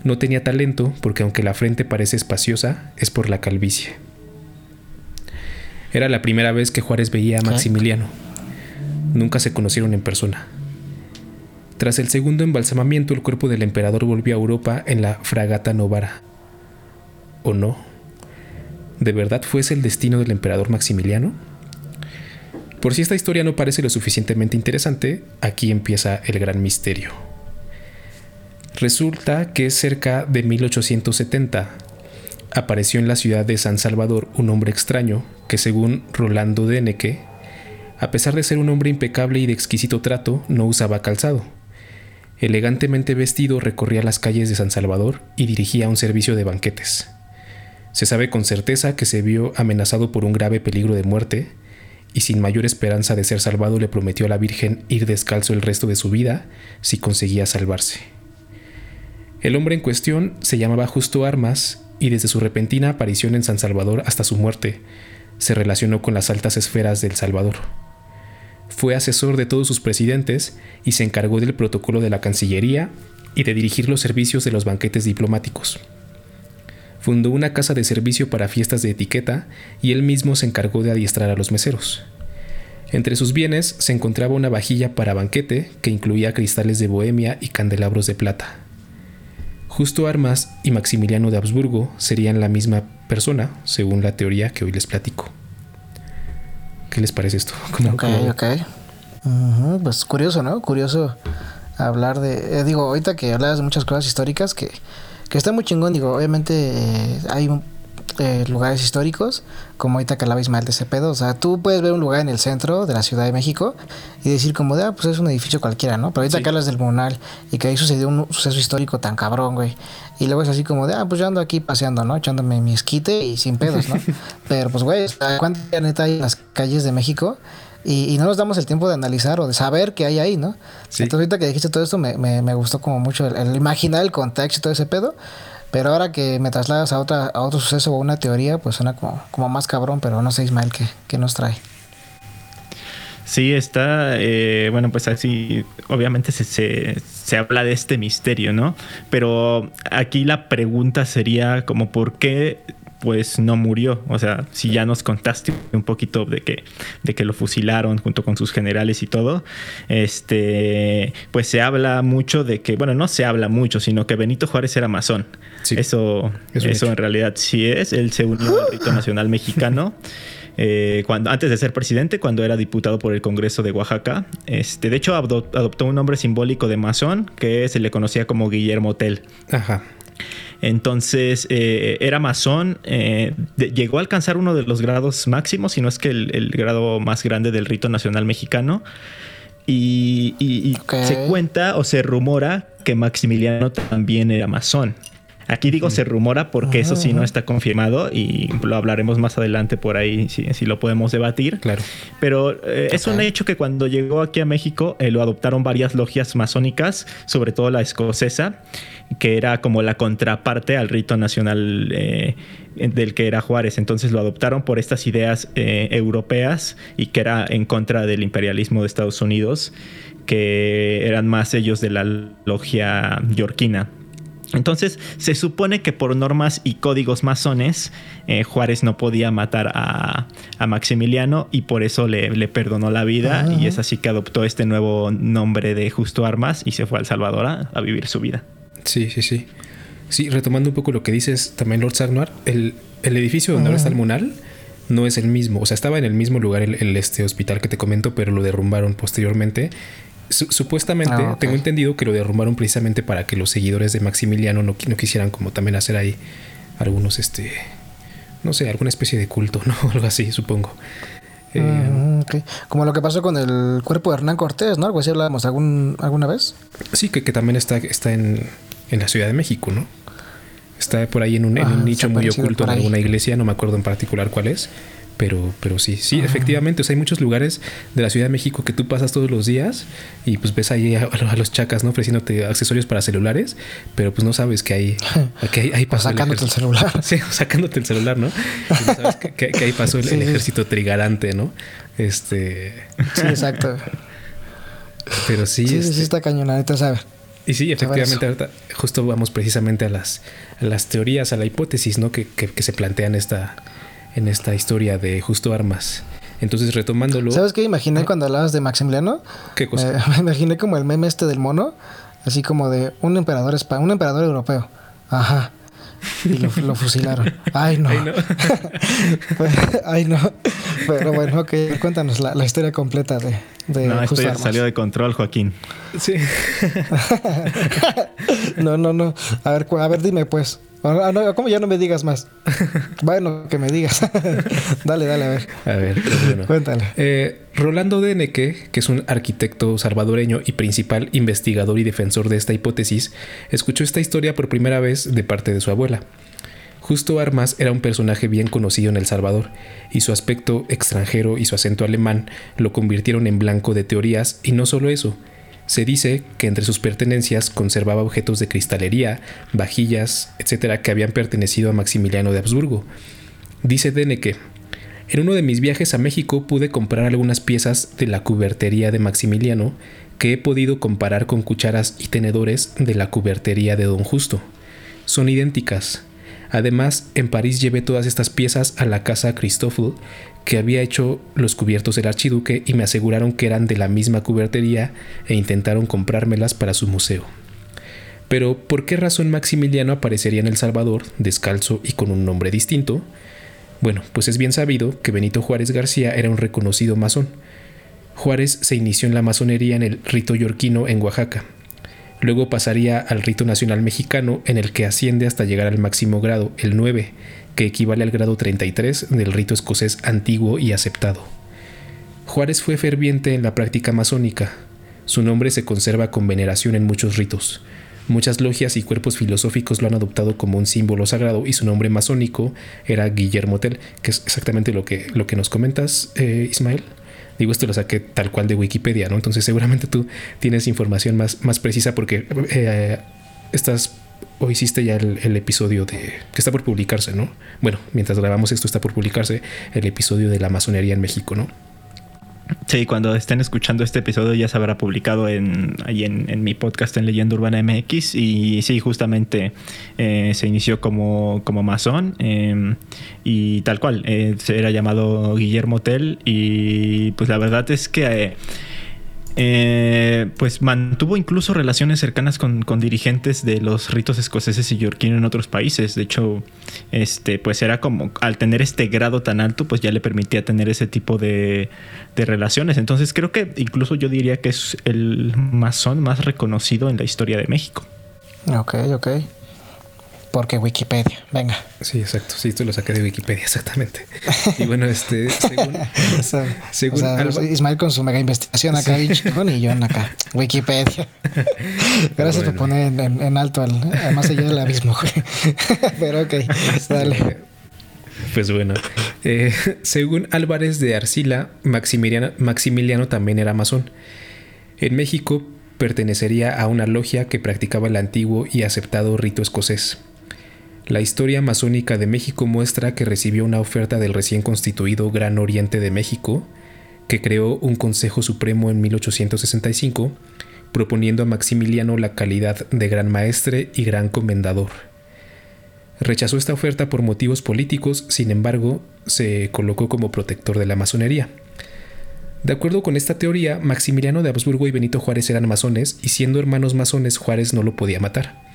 no tenía talento porque aunque la frente parece espaciosa, es por la calvicie. Era la primera vez que Juárez veía a Maximiliano. Nunca se conocieron en persona. Tras el segundo embalsamamiento, el cuerpo del emperador volvió a Europa en la fragata Novara. ¿O no? ¿De verdad fue ese el destino del emperador Maximiliano? Por si esta historia no parece lo suficientemente interesante, aquí empieza el gran misterio. Resulta que cerca de 1870 apareció en la ciudad de San Salvador un hombre extraño que según Rolando Deneke, a pesar de ser un hombre impecable y de exquisito trato, no usaba calzado. Elegantemente vestido recorría las calles de San Salvador y dirigía un servicio de banquetes. Se sabe con certeza que se vio amenazado por un grave peligro de muerte y sin mayor esperanza de ser salvado le prometió a la Virgen ir descalzo el resto de su vida si conseguía salvarse. El hombre en cuestión se llamaba Justo Armas y desde su repentina aparición en San Salvador hasta su muerte, se relacionó con las altas esferas del Salvador. Fue asesor de todos sus presidentes y se encargó del protocolo de la Cancillería y de dirigir los servicios de los banquetes diplomáticos. fundó una casa de servicio para fiestas de etiqueta y él mismo se encargó de adiestrar a los meseros. Entre sus bienes se encontraba una vajilla para banquete que incluía cristales de bohemia y candelabros de plata. Justo Armas y Maximiliano de Habsburgo serían la misma persona, según la teoría que hoy les platico. ¿Qué les parece esto? [LAUGHS] ok, ok. pues curioso, ¿no? Curioso hablar de... Eh, digo, ahorita que hablas de muchas cosas históricas que, que está muy chingón, digo, obviamente eh, hay eh, lugares históricos, como ahorita que hablaba Ismael de ese pedo. O sea, tú puedes ver un lugar en el centro de la Ciudad de México y decir como de, ah, pues es un edificio cualquiera, ¿no? Pero ahorita que hablas del Monal y que ahí sucedió un suceso histórico tan cabrón, güey. Y luego es así como de, ah, pues yo ando aquí paseando, ¿no? Echándome mi esquite y sin pedos, ¿no? [LAUGHS] Pero pues, güey, ¿cuánta neta hay en las calles de México? Y, no nos damos el tiempo de analizar o de saber qué hay ahí, ¿no? Entonces ahorita que dijiste todo esto me, me, gustó como mucho el, el, imaginar el contexto y todo ese pedo. Pero ahora que me trasladas a, otra, a otro suceso o una teoría, pues suena como, más cabrón, pero no sé, Ismael, ¿qué, qué nos trae? Sí, está, eh, bueno, pues así, obviamente se, se, se, habla de este misterio, ¿no? Pero aquí la pregunta sería como, ¿por qué pues no murió. O sea, si ya nos contaste un poquito de que, de que lo fusilaron junto con sus generales y todo, este, pues se habla mucho de que, bueno, no se habla mucho, sino que Benito Juárez era masón. eso, eso en realidad sí es. Él se unió al rito [GASPS] nacional mexicano. Eh, cuando, antes de ser presidente, cuando era diputado por el Congreso de Oaxaca. Este, de hecho, adoptó un nombre simbólico de masón que se le conocía como Guillermo Tell. Ajá. Entonces, eh, era masón, eh, llegó a alcanzar uno de los grados máximos, si no es que el, grado más grande del rito nacional mexicano. Y, se cuenta o se rumora que Maximiliano también era masón. Aquí digo se rumora porque eso sí no está confirmado y lo hablaremos más adelante por ahí si, lo podemos debatir. Claro. Pero eh, es un hecho que cuando llegó aquí a México lo adoptaron varias logias masónicas, sobre todo la escocesa que era como la contraparte al rito nacional eh, del que era Juárez. Entonces lo adoptaron por estas ideas eh, europeas y que era en contra del imperialismo de Estados Unidos, que eran más ellos de la logia yorquina. Entonces se supone que por normas y códigos masones eh, Juárez no podía matar a, Maximiliano y por eso le, perdonó la vida y es así que adoptó este nuevo nombre de Justo Armas y se fue al Salvador a vivir su vida. Sí, sí, sí. Sí, retomando un poco lo que dices también Lord Sagnar, el, edificio donde ahora está el Munal no es el mismo. O sea, estaba en el mismo lugar el, este hospital que te comento, pero lo derrumbaron posteriormente. Supuestamente, ah, tengo entendido que lo derrumbaron precisamente para que los seguidores de Maximiliano no, no quisieran como también hacer ahí algunos, este, no sé, alguna especie de culto, [LAUGHS] ¿no? Algo así, supongo. Eh, Como lo que pasó con el cuerpo de Hernán Cortés, ¿no? Algo así hablábamos algún, alguna vez. Sí, que, que también está, está en, en la Ciudad de México, ¿no? Está por ahí en un, ah, nicho muy oculto en alguna iglesia, no me acuerdo en particular cuál es, pero, pero sí, sí, efectivamente. O sea, hay muchos lugares de la Ciudad de México que tú pasas todos los días y pues ves ahí a, los chacas, ¿no? Ofreciéndote accesorios para celulares, pero pues no sabes que hay, [LAUGHS] que ahí, pasó. sacándote el, celular. [LAUGHS] Sí, sacándote el celular, ¿no? no sabes que, ahí pasó el, ejército trigarante, ¿no? Este. Sí, exacto. [LAUGHS] Pero sí. Sí, sí, este está cañonadita, ¿sabes? Y sí, efectivamente, ahorita justo vamos precisamente a las, las teorías, a la hipótesis, ¿no? Que, que, se plantean esta, en esta historia de Justo Armas. Entonces, retomándolo. ¿Sabes qué imaginé cuando hablabas de Maximiliano? ¿Qué cosa? [LAUGHS] me imaginé como el meme este del mono, así como de un emperador un emperador europeo. Ajá. Y lo, fusilaron. [LAUGHS] Ay, no. [LAUGHS] Ay, no. Pero bueno, ok, cuéntanos la, la historia completa de, de No, esto ya salió de control, Joaquín. Sí. no, no, no. A ver, a ver, dime pues. Ah, no, ¿Cómo ya no me digas más? [LAUGHS] bueno, que me digas. [LAUGHS] dale, dale, a ver. A ver, bueno. Cuéntale. Eh, Rolando Deneque, que es un arquitecto salvadoreño y principal investigador y defensor de esta hipótesis, escuchó esta historia por primera vez de parte de su abuela. Justo Armas era un personaje bien conocido en El Salvador, y su aspecto extranjero y su acento alemán lo convirtieron en blanco de teorías, y no solo eso, se dice que entre sus pertenencias conservaba objetos de cristalería, vajillas, etcétera, que habían pertenecido a Maximiliano de Habsburgo. Dice Deneke, en uno de mis viajes a México pude comprar algunas piezas de la cubertería de Maximiliano que he podido comparar con cucharas y tenedores de la cubertería de Don Justo. Son idénticas. Además, en París llevé todas estas piezas a la casa Christoffel, que había hecho los cubiertos del archiduque y me aseguraron que eran de la misma cubertería e intentaron comprármelas para su museo. Pero, ¿por qué razón Maximiliano aparecería en El Salvador, descalzo y con un nombre distinto? Bueno, pues es bien sabido que Benito Juárez García era un reconocido masón. Juárez se inició en la masonería en el rito yorquino en Oaxaca. Luego pasaría al rito nacional mexicano en el que asciende hasta llegar al máximo grado, el 9, que equivale al grado 33 del rito escocés antiguo y aceptado. Juárez fue ferviente en la práctica masónica. Su nombre se conserva con veneración en muchos ritos. Muchas logias y cuerpos filosóficos lo han adoptado como un símbolo sagrado y su nombre masónico era Guillermo Tell, que es exactamente lo que, lo que nos comentas, eh, Ismael. Digo, esto lo saqué tal cual de Wikipedia, ¿no? Entonces seguramente tú tienes información más, más precisa porque eh, estás o hiciste ya el, episodio de que está por publicarse, ¿no? Bueno, mientras grabamos esto está por publicarse el episodio de la masonería en México, ¿no? Sí, cuando estén escuchando este episodio ya se habrá publicado en, ahí en, mi podcast en Leyenda Urbana MX y sí, justamente eh, se inició como, como masón em, y tal cual, eh, era llamado Guillermo Tell y pues la verdad es que... Eh, pues mantuvo incluso relaciones cercanas con, dirigentes de los ritos escoceses y yorquinos en otros países. De hecho, este, pues era como, al tener este grado tan alto, pues ya le permitía tener ese tipo de, de relaciones. Entonces creo que incluso yo diría que es el masón más reconocido en la historia de México. Ok, ok porque Wikipedia, venga. Sí, exacto, sí, esto lo saqué de Wikipedia, exactamente. [LAUGHS] Y bueno, este, según... [LAUGHS] Ismael con su mega investigación acá, y yo en acá, [LAUGHS] Wikipedia. Gracias por poner en, alto al, más allá del abismo. Pero ok, dale. Pues bueno, eh, según Álvarez de Arcila, Maximiliano, Maximiliano también era masón. En México pertenecería a una logia que practicaba el antiguo y aceptado rito escocés. La historia masónica de México muestra que recibió una oferta del recién constituido Gran Oriente de México, que creó un Consejo Supremo en 1865, proponiendo a Maximiliano la calidad de Gran Maestre y Gran Comendador. Rechazó esta oferta por motivos políticos, sin embargo, se colocó como protector de la masonería. De acuerdo con esta teoría, Maximiliano de Habsburgo y Benito Juárez eran masones, y siendo hermanos masones, Juárez no lo podía matar.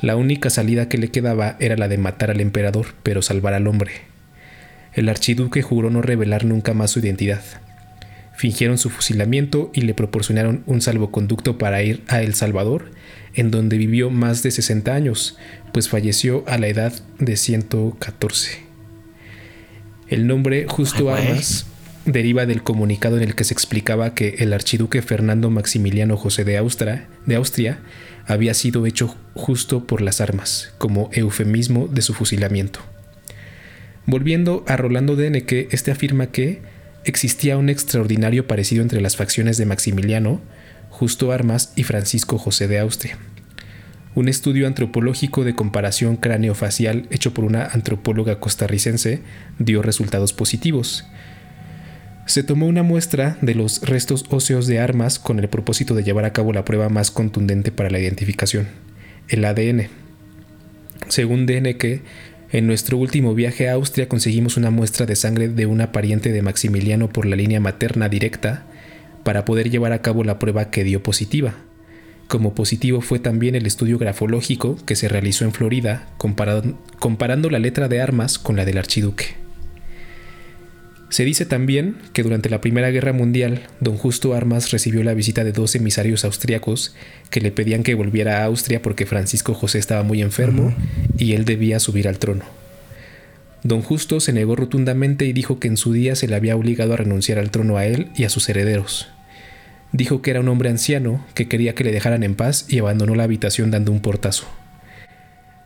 La única salida que le quedaba era la de matar al emperador, pero salvar al hombre. El archiduque juró no revelar nunca más su identidad. Fingieron su fusilamiento y le proporcionaron un salvoconducto para ir a El Salvador, en donde vivió más de 60 años, pues falleció a la edad de 114. El nombre Justo Armas deriva del comunicado en el que se explicaba que el archiduque Fernando Maximiliano José de Austria, de Austria había sido hecho justo por las armas, como eufemismo de su fusilamiento. Volviendo a Rolando Deneke, este afirma que existía un extraordinario parecido entre las facciones de Maximiliano, Justo Armas y Francisco José de Austria. Un estudio antropológico de comparación cráneo-facial hecho por una antropóloga costarricense dio resultados positivos, se tomó una muestra de los restos óseos de armas con el propósito de llevar a cabo la prueba más contundente para la identificación, el ADN. Según DNK, en nuestro último viaje a Austria conseguimos una muestra de sangre de una pariente de Maximiliano por la línea materna directa para poder llevar a cabo la prueba que dio positiva. Como positivo fue también el estudio grafológico que se realizó en Florida comparando la letra de armas con la del archiduque. Se dice también que durante la Primera Guerra Mundial, don Justo Armas recibió la visita de dos emisarios austriacos que le pedían que volviera a Austria porque Francisco José estaba muy enfermo y él debía subir al trono. Don Justo se negó rotundamente y dijo que en su día se le había obligado a renunciar al trono a él y a sus herederos. Dijo que era un hombre anciano, que quería que le dejaran en paz y abandonó la habitación dando un portazo.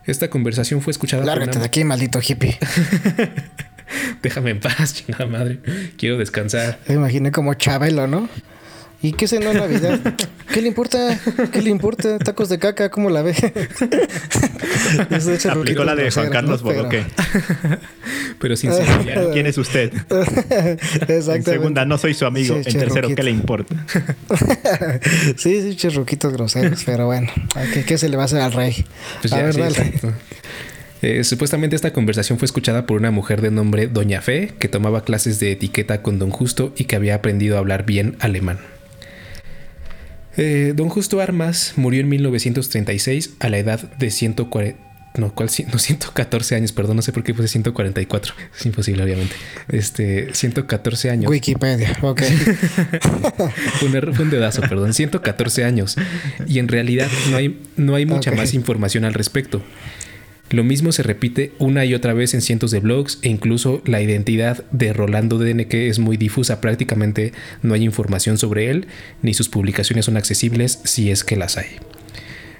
Esta conversación fue escuchada Lárgate de aquí, maldito hippie. [LAUGHS] [LAUGHS] Déjame en paz, chingada madre. Quiero descansar. Me imaginé como Chabelo, ¿no? ¿Y qué cenó en Navidad? [LAUGHS] ¿Qué le importa? ¿Qué le importa? Tacos de caca, ¿cómo la ve? [LAUGHS] Aplicó la de Juan Carlos ¿no? Bodoque. Pero sin ¿Quién es usted? En segunda, no soy su amigo. en tercero, ¿qué le importa? sí, sí, chirruquitos groseros. Pero bueno, ¿qué, ¿qué, se le va a hacer al rey? Pues a ver, dale. Eh, supuestamente esta conversación fue escuchada por una mujer de nombre Doña Fe, que tomaba clases de etiqueta con Don Justo y que había aprendido a hablar bien alemán. Eh, don Justo Armas murió en 1936 a la edad de 140, no, ¿cuál? No, 114 años, perdón, no sé por qué puse 144. Es imposible, obviamente. Este, 114 años. Wikipedia, ok. [LAUGHS] un, error, un dedazo, perdón. 114 años. Y en realidad no hay, no hay mucha más información al respecto. Lo mismo se repite una y otra vez en cientos de blogs e incluso la identidad de Rolando DNK es muy difusa, prácticamente no hay información sobre él, ni sus publicaciones son accesibles si es que las hay.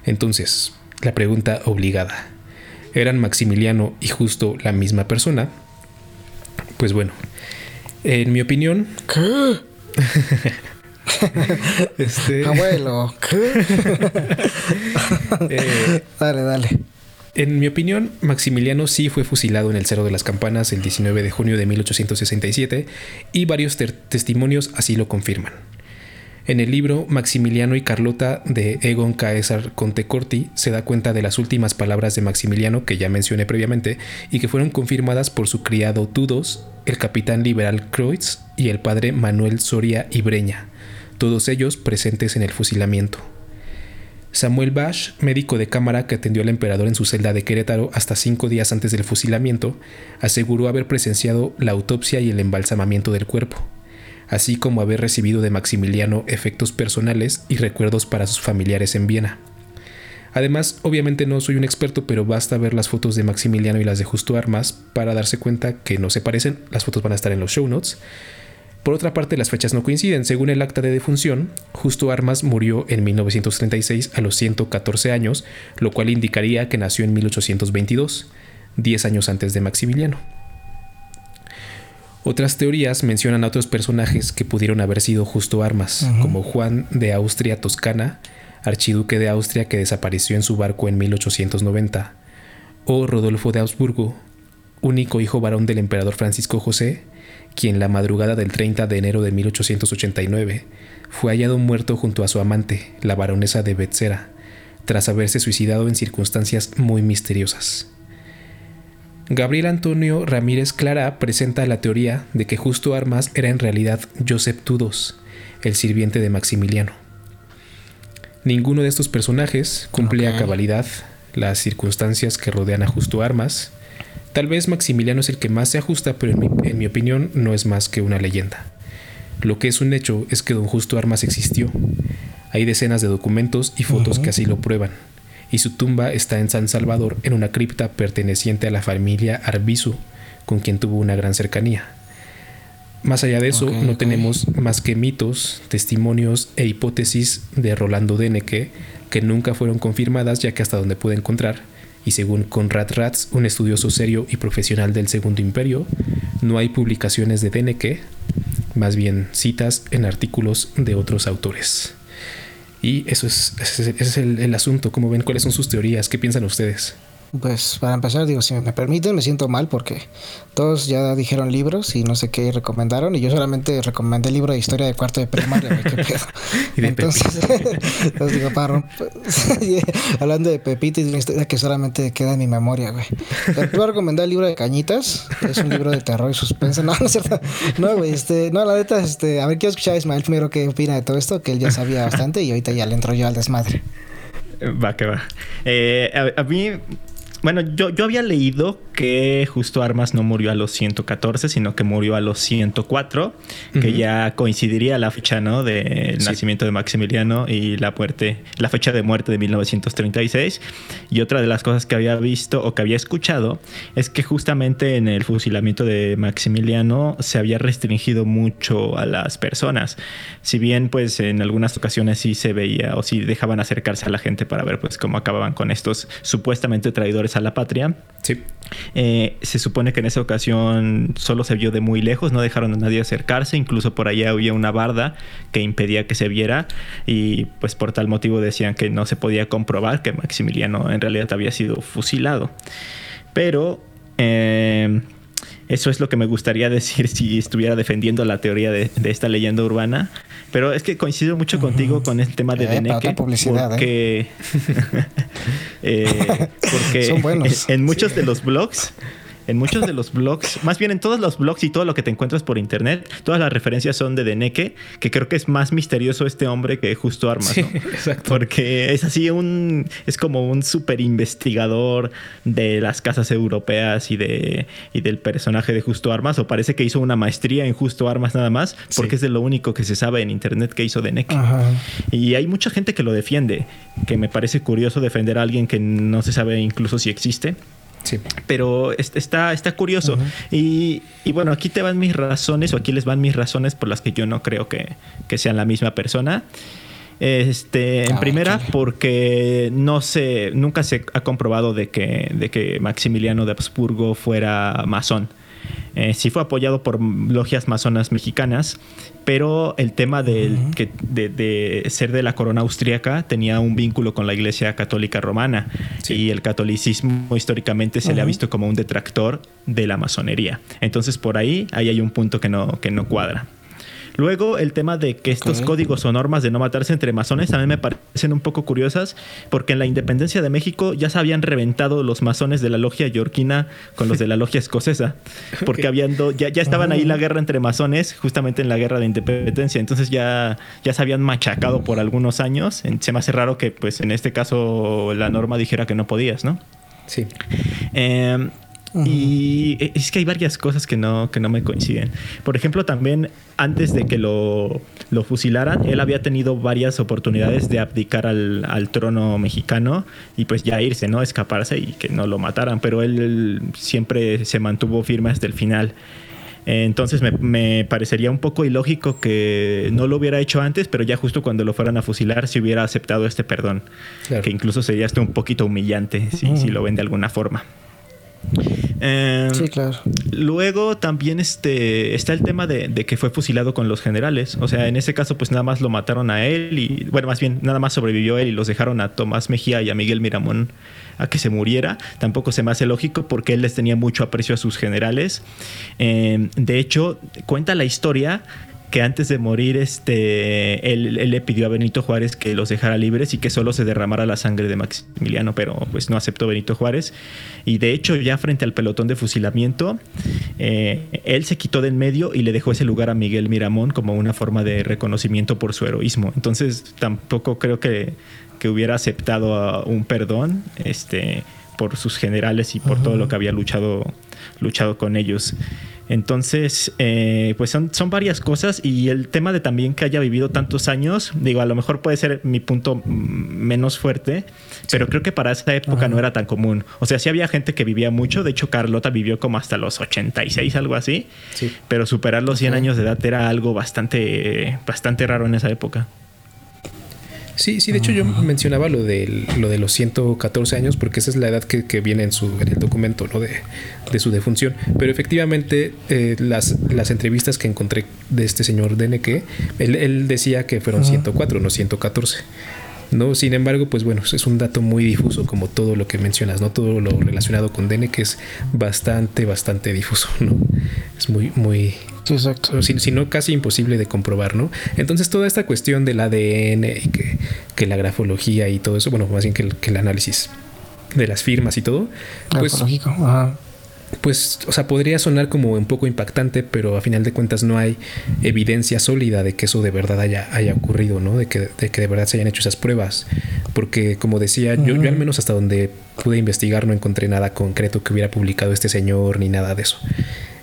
Entonces, la pregunta obligada eran Maximiliano y justo la misma persona, pues bueno, en mi opinión... ¿Qué? [LAUGHS] este... [LAUGHS] Abuelo, ¿qué? [LAUGHS] eh, dale, dale. En mi opinión, Maximiliano sí fue fusilado en el Cerro de las Campanas el 19 de junio de 1867 y varios testimonios así lo confirman. En el libro Maximiliano y Carlota de Egon Caesar Contecorti se da cuenta de las últimas palabras de Maximiliano que ya mencioné previamente y que fueron confirmadas por su criado Tudos, el capitán liberal Kreutz y el padre Manuel Soria y Breña, todos ellos presentes en el fusilamiento. Samuel Bash, médico de cámara que atendió al emperador en su celda de Querétaro hasta cinco días antes del fusilamiento, aseguró haber presenciado la autopsia y el embalsamamiento del cuerpo así como haber recibido de Maximiliano efectos personales y recuerdos para sus familiares en Viena. Además, obviamente no soy un experto, pero basta ver las fotos de Maximiliano y las de Justo Armas para darse cuenta que no se parecen, las fotos van a estar en los show notes. Por otra parte, las fechas no coinciden. Según el acta de defunción, Justo Armas murió en 1936 a los 114 años, lo cual indicaría que nació en 1822, 10 años antes de Maximiliano. Otras teorías mencionan a otros personajes que pudieron haber sido justo armas, como Juan de Austria Toscana, archiduque de Austria que desapareció en su barco en 1890, o Rodolfo de Augsburgo, único hijo varón del emperador Francisco José, quien la madrugada del 30 de enero de 1889 fue hallado muerto junto a su amante, la baronesa de Betzera, tras haberse suicidado en circunstancias muy misteriosas. Gabriel Antonio Ramírez Clara presenta la teoría de que Justo Armas era en realidad Josep Tudos, el sirviente de Maximiliano. Ninguno de estos personajes cumple a cabalidad las circunstancias que rodean a Justo Armas. Tal vez Maximiliano es el que más se ajusta, pero en mi, opinión no es más que una leyenda. Lo que es un hecho es que don Justo Armas existió. Hay decenas de documentos y fotos que así lo prueban y su tumba está en San Salvador en una cripta perteneciente a la familia Arbizu, con quien tuvo una gran cercanía. Más allá de eso, no tenemos más que mitos, testimonios e hipótesis de Rolando Deneke que nunca fueron confirmadas ya que hasta donde pude encontrar, y según Conrad Ratz, un estudioso serio y profesional del Segundo Imperio, no hay publicaciones de Deneke, más bien citas en artículos de otros autores. Y eso es, ese es el, el asunto. ¿Cómo ven? ¿Cuáles son sus teorías? ¿Qué piensan ustedes? Pues para empezar, digo, si me permiten, me siento mal porque todos ya dijeron libros y no sé qué recomendaron y yo solamente recomendé el libro de historia de cuarto de primaria, qué pedo. [LAUGHS] entonces, [LAUGHS] entonces, digo, para [LAUGHS] hablando de Pepito y de una historia que solamente queda en mi memoria, güey. Pero voy a recomendar el libro de Cañitas, es un libro de terror y suspense. No, no es cierto. No, güey, este, no, la neta, este, a ver, quiero escuchar a Ismael primero qué opina de todo esto, que él ya sabía bastante y ahorita ya le entro yo al desmadre. Va, que va. Eh, a, a mí bueno, yo, yo había leído que Justo Armas no murió a los 114, sino que murió a los 104, que ya coincidiría la fecha, ¿no? Del nacimiento de Maximiliano y la muerte, la fecha de muerte de 1936. Y otra de las cosas que había visto o que había escuchado es que justamente en el fusilamiento de Maximiliano se había restringido mucho a las personas. Si bien, pues en algunas ocasiones sí se veía o sí dejaban acercarse a la gente para ver, pues cómo acababan con estos supuestamente traidores a la patria. Sí. Eh, se supone que en esa ocasión solo se vio de muy lejos, no dejaron a nadie acercarse, incluso por allá había una barda que impedía que se viera y pues por tal motivo decían que no se podía comprobar que Maximiliano en realidad había sido fusilado. Pero eh, eso es lo que me gustaría [LAUGHS] decir si estuviera defendiendo la teoría de, esta leyenda urbana. Pero es que coincido mucho contigo con el tema de Deneke. Porque, [LAUGHS] [LAUGHS] Eh, porque Son buenos. en muchos de los blogs [LAUGHS] en muchos de los blogs, [LAUGHS] más bien en todos los blogs y todo lo que te encuentras por internet, todas las referencias son de Deneke, que creo que es más misterioso este hombre que Justo Armas, Sí, ¿no? [LAUGHS] exacto. Porque es así un. Es como un super investigador de las casas europeas y de y del personaje de Justo Armas. O parece que hizo una maestría en Justo Armas nada más, porque Sí. es de lo único que se sabe en internet que hizo Deneke. Ajá. Y hay mucha gente que lo defiende, que me parece curioso defender a alguien que no se sabe incluso si existe. Sí. Pero es- está, está curioso. y, y bueno, aquí te van mis razones, o aquí les van mis razones por las que yo no creo que, que sean la misma persona. Este, en Ah, primera, porque no se, nunca se ha comprobado de que, de que Maximiliano de Habsburgo fuera masón. Eh, sí fue apoyado por logias masonas mexicanas, pero el tema del, que, de, de ser de la corona austríaca tenía un vínculo con la Iglesia Católica Romana Sí. y el catolicismo históricamente se le ha visto como un detractor de la masonería. Entonces por ahí, ahí hay un punto que no, que no cuadra. Luego, el tema de que estos códigos o normas de no matarse entre masones también me parecen un poco curiosas, porque en la independencia de México ya se habían reventado los masones de la logia yorquina con los de la logia escocesa, [LAUGHS] porque Ok. habían do- ya, ya estaban ahí Ah. la guerra entre masones, justamente en la guerra de independencia, entonces ya, ya se habían machacado por algunos años. Se me hace raro que, pues, en este caso la norma dijera que no podías, ¿no? Sí. Eh, y es que hay varias cosas que no, que no me coinciden. Por ejemplo, también antes de que lo, lo fusilaran, él había tenido varias oportunidades de abdicar al, al trono mexicano y pues ya irse, ¿no? Escaparse y que no lo mataran, pero él, él siempre se mantuvo firme hasta el final. Eh, Entonces me, me parecería un poco ilógico que no lo hubiera hecho antes, pero ya justo cuando lo fueran a fusilar se hubiera aceptado este perdón, Claro. que incluso sería hasta un poquito humillante si, si lo ven de alguna forma. Eh, Sí, claro. Luego también este, está el tema de, de que fue fusilado con los generales. O sea, en ese caso pues nada más lo mataron a él y, bueno, más bien nada más sobrevivió él y los dejaron a Tomás Mejía y a Miguel Miramón a que se muriera. Tampoco se me hace lógico porque él les tenía mucho aprecio a sus generales. Eh, de hecho, cuenta la historia que antes de morir este él, él le pidió a Benito Juárez que los dejara libres y que solo se derramara la sangre de Maximiliano, pero pues no aceptó Benito Juárez. Y de hecho ya frente al pelotón de fusilamiento, eh, él se quitó del medio y le dejó ese lugar a Miguel Miramón como una forma de reconocimiento por su heroísmo. Entonces tampoco creo que, que hubiera aceptado a un perdón este, por sus generales y por todo lo que había luchado, luchado con ellos. Entonces, eh, pues son, son varias cosas y el tema de también que haya vivido tantos años, digo, a lo mejor puede ser mi punto menos fuerte, pero creo que para esa época no era tan común. O sea, sí había gente que vivía mucho, de hecho Carlota vivió como hasta los 86, algo así, Sí. pero superar los 100 Ok. años de edad era algo bastante, bastante raro en esa época. Sí, sí, de hecho yo mencionaba lo, del, lo de los 114 años porque esa es la edad que, que viene en, su, en el documento ¿no? de, de su defunción. Pero efectivamente eh, las, las entrevistas que encontré de este señor Deneke, él, él decía que fueron 104, no 114. ¿no? Sin embargo, pues bueno, es un dato muy difuso como todo lo que mencionas, ¿no? Todo lo relacionado con Deneke es bastante, bastante difuso, ¿no? Es muy, muy, Sí, exacto. si, si no casi imposible de comprobar, ¿no? Entonces toda esta cuestión del ADN y que, que la grafología y todo eso, bueno, más bien que el, que el análisis de las firmas y todo, pues. Ajá. pues, o sea, podría sonar como un poco impactante, pero a final de cuentas no hay evidencia sólida de que eso de verdad haya, haya ocurrido, ¿no? De que, de que de verdad se hayan hecho esas pruebas. Porque, como decía, yo, yo al menos hasta donde pude investigar no encontré nada concreto que hubiera publicado este señor ni nada de eso.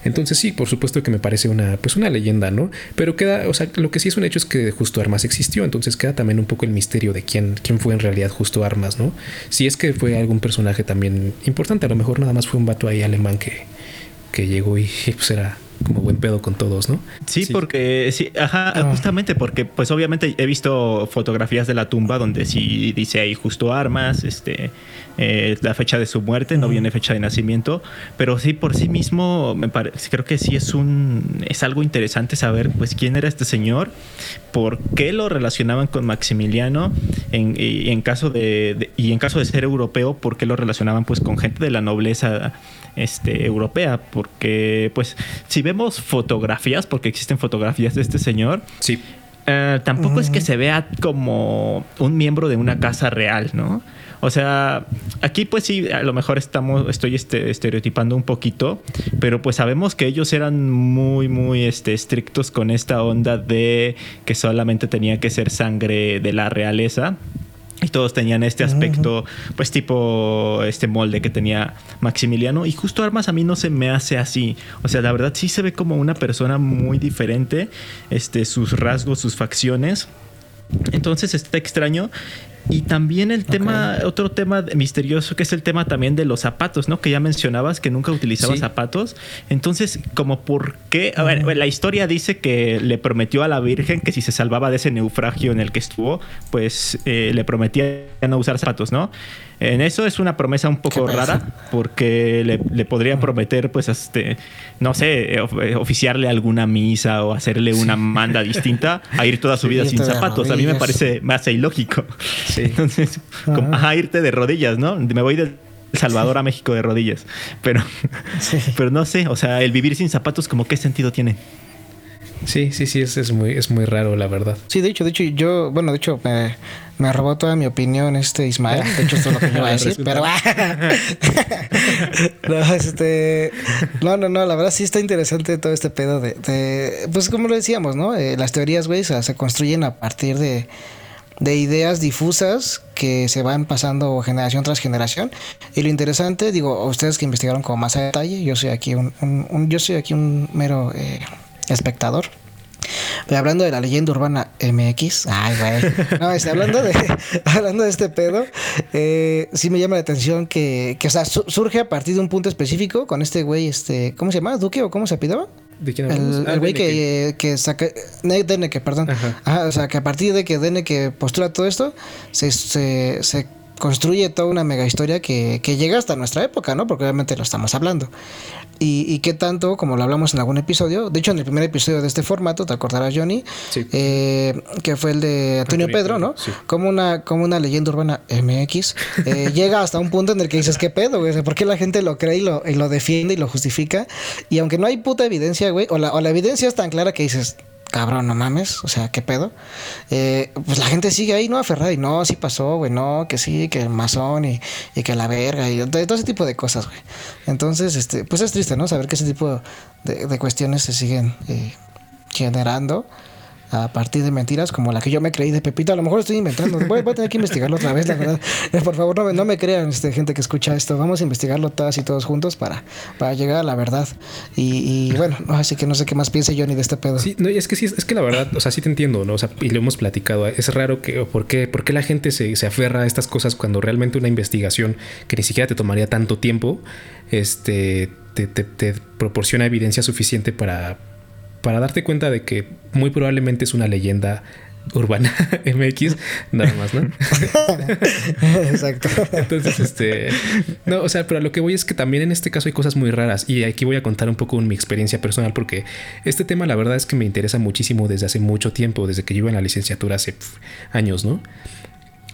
Entonces sí, por supuesto que me parece una, pues una leyenda, ¿no? Pero queda, o sea, lo que sí es un hecho es que Justo Armas existió, entonces queda también un poco el misterio de quién, quién fue en realidad Justo Armas, ¿no? Si es que fue algún personaje también importante, a lo mejor nada más fue un vato ahí alemán que, que llegó y [LAUGHS] pues era como buen pedo con todos, ¿no? Sí, porque sí, ajá, Ah. justamente porque pues obviamente he visto fotografías de la tumba donde sí dice ahí justo armas, este eh, la fecha de su muerte, no viene fecha de nacimiento, pero sí por sí mismo me parece creo que sí es un es algo interesante saber pues quién era este señor, por qué lo relacionaban con Maximiliano en, y en caso de, de- y en caso de ser europeo, por qué lo relacionaban pues con gente de la nobleza este, europea, porque pues si vemos fotografías, porque existen fotografías de este señor, Sí. eh, tampoco es que se vea como un miembro de una casa real, ¿no? O sea, aquí pues sí, a lo mejor estamos, estoy este, estereotipando un poquito, pero pues sabemos que ellos eran muy, muy este, estrictos con esta onda de que solamente tenía que ser sangre de la realeza. Y todos tenían este aspecto, pues tipo este molde que tenía Maximiliano. Y justo Armas a mí no se me hace así. O sea, la verdad sí se ve como una persona muy diferente. Este, sus rasgos, sus facciones. Entonces está extraño. Y también el tema, otro tema misterioso que es el tema también de los zapatos, ¿no? Que ya mencionabas que nunca utilizaba zapatos. Entonces, como por qué, a ver, la historia dice que le prometió a la Virgen que si se salvaba de ese naufragio en el que estuvo, pues eh, le prometía no usar zapatos, ¿no? En eso es una promesa un poco rara porque le, le, podría prometer, pues, este, no sé, eh, oficiarle alguna misa o hacerle una manda distinta a ir toda su vida sin zapatos. A mí me parece más ilógico. Sí. Entonces, a irte de rodillas, ¿no? Me voy de Salvador a México de rodillas. Pero, pero no sé, o sea, el vivir sin zapatos, como qué sentido tiene. Sí, sí, sí, es, es, muy, es muy raro, la verdad. Sí, de hecho, de hecho, yo, bueno, de hecho, me, me robó toda mi opinión este Ismael. De hecho, esto es lo que yo iba a [LAUGHS] decir, pero... [LAUGHS] no, este... No, no, no, la verdad sí está interesante todo este pedo de... de pues como lo decíamos, ¿no? Eh, las teorías, güey, se construyen a partir de de ideas difusas que se van pasando generación tras generación. Y lo interesante, digo, ustedes que investigaron con más a detalle, yo soy aquí un, un, yo soy aquí un mero eh, espectador. Pero hablando de la leyenda urbana MX, ay, güey. No, este, hablando, de, [LAUGHS] hablando de este pedo, eh, sí me llama la atención que, que o sea, surge a partir de un punto específico con este güey, este, ¿cómo se llama? ¿Duque o cómo se apidaba? ¿De quién El, ah, güey que, que saca. Deneke, perdón. Ajá. o sea, que a partir de que Deneke postula todo esto, se, se, se construye toda una mega historia que, que, llega hasta nuestra época, ¿no? Porque obviamente lo estamos hablando. Y, y qué tanto, como lo hablamos en algún episodio, de hecho en el primer episodio de este formato, te acordarás Johnny, sí. eh, que fue el de Antonio, Pedro, ¿no? Sí. Como, una, como una leyenda urbana MX, eh, [LAUGHS] llega hasta un punto en el que dices, ¿qué pedo, güey? ¿Por qué la gente lo cree y lo, y lo defiende y lo justifica? Y aunque no hay puta evidencia, güey, o la, o la evidencia es tan clara que dices, cabrón, no mames, o sea, ¿qué pedo? Eh, pues la gente sigue ahí, ¿no? Aferrada y no, sí pasó, güey, no, que sí, que el masón y, y, que la verga y todo ese tipo de cosas, güey. Entonces, este, pues es triste, ¿no? Saber que ese tipo de, de cuestiones se siguen eh, generando a partir de mentiras como la que yo me creí de Pepito. A lo mejor estoy inventando. Voy, a tener que investigarlo otra vez, la verdad. [LAUGHS] Por favor, no, no me crean, este, gente que escucha esto. Vamos a investigarlo todas y todos juntos para, para llegar a la verdad. Y, bueno, así que no sé qué más piense Johnny de este pedo. Sí, no, es que sí, es que la verdad, o sea, sí te entiendo, ¿no? O sea, y lo hemos platicado. Es raro que, ¿por qué, por qué la gente se, se aferra a estas cosas cuando realmente una investigación que ni siquiera te tomaría tanto tiempo, este, te, te, te proporciona evidencia suficiente para para darte cuenta de que muy probablemente es una leyenda urbana [LAUGHS] MX, nada más, ¿no? [LAUGHS] Exacto. Entonces, este, no, o sea, pero lo que voy es que también en este caso hay cosas muy raras y aquí voy a contar un poco mi experiencia personal porque este tema la verdad es que me interesa muchísimo desde hace mucho tiempo, desde que yo iba en la licenciatura hace pff, años, ¿no?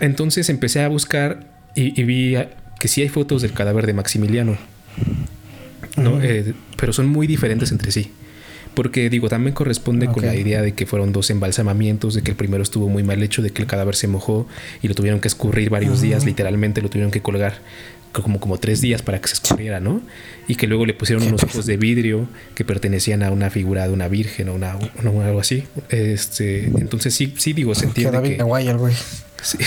Entonces empecé a buscar y, y, vi que sí hay fotos del cadáver de Maximiliano, ¿no? Uh -huh. eh, pero son muy diferentes entre sí. Porque digo, también corresponde okay. con la idea de que fueron dos embalsamamientos, de que el primero estuvo muy mal hecho, de que el cadáver se mojó y lo tuvieron que escurrir varios uh -huh. días, literalmente lo tuvieron que colgar como, como tres días para que se escurriera, ¿no? Y que luego le pusieron unos ojos de vidrio que pertenecían a una figura de una virgen o una, una, algo así. Este, entonces sí, sí digo, se entiende David que... Guay, el güey. Sí.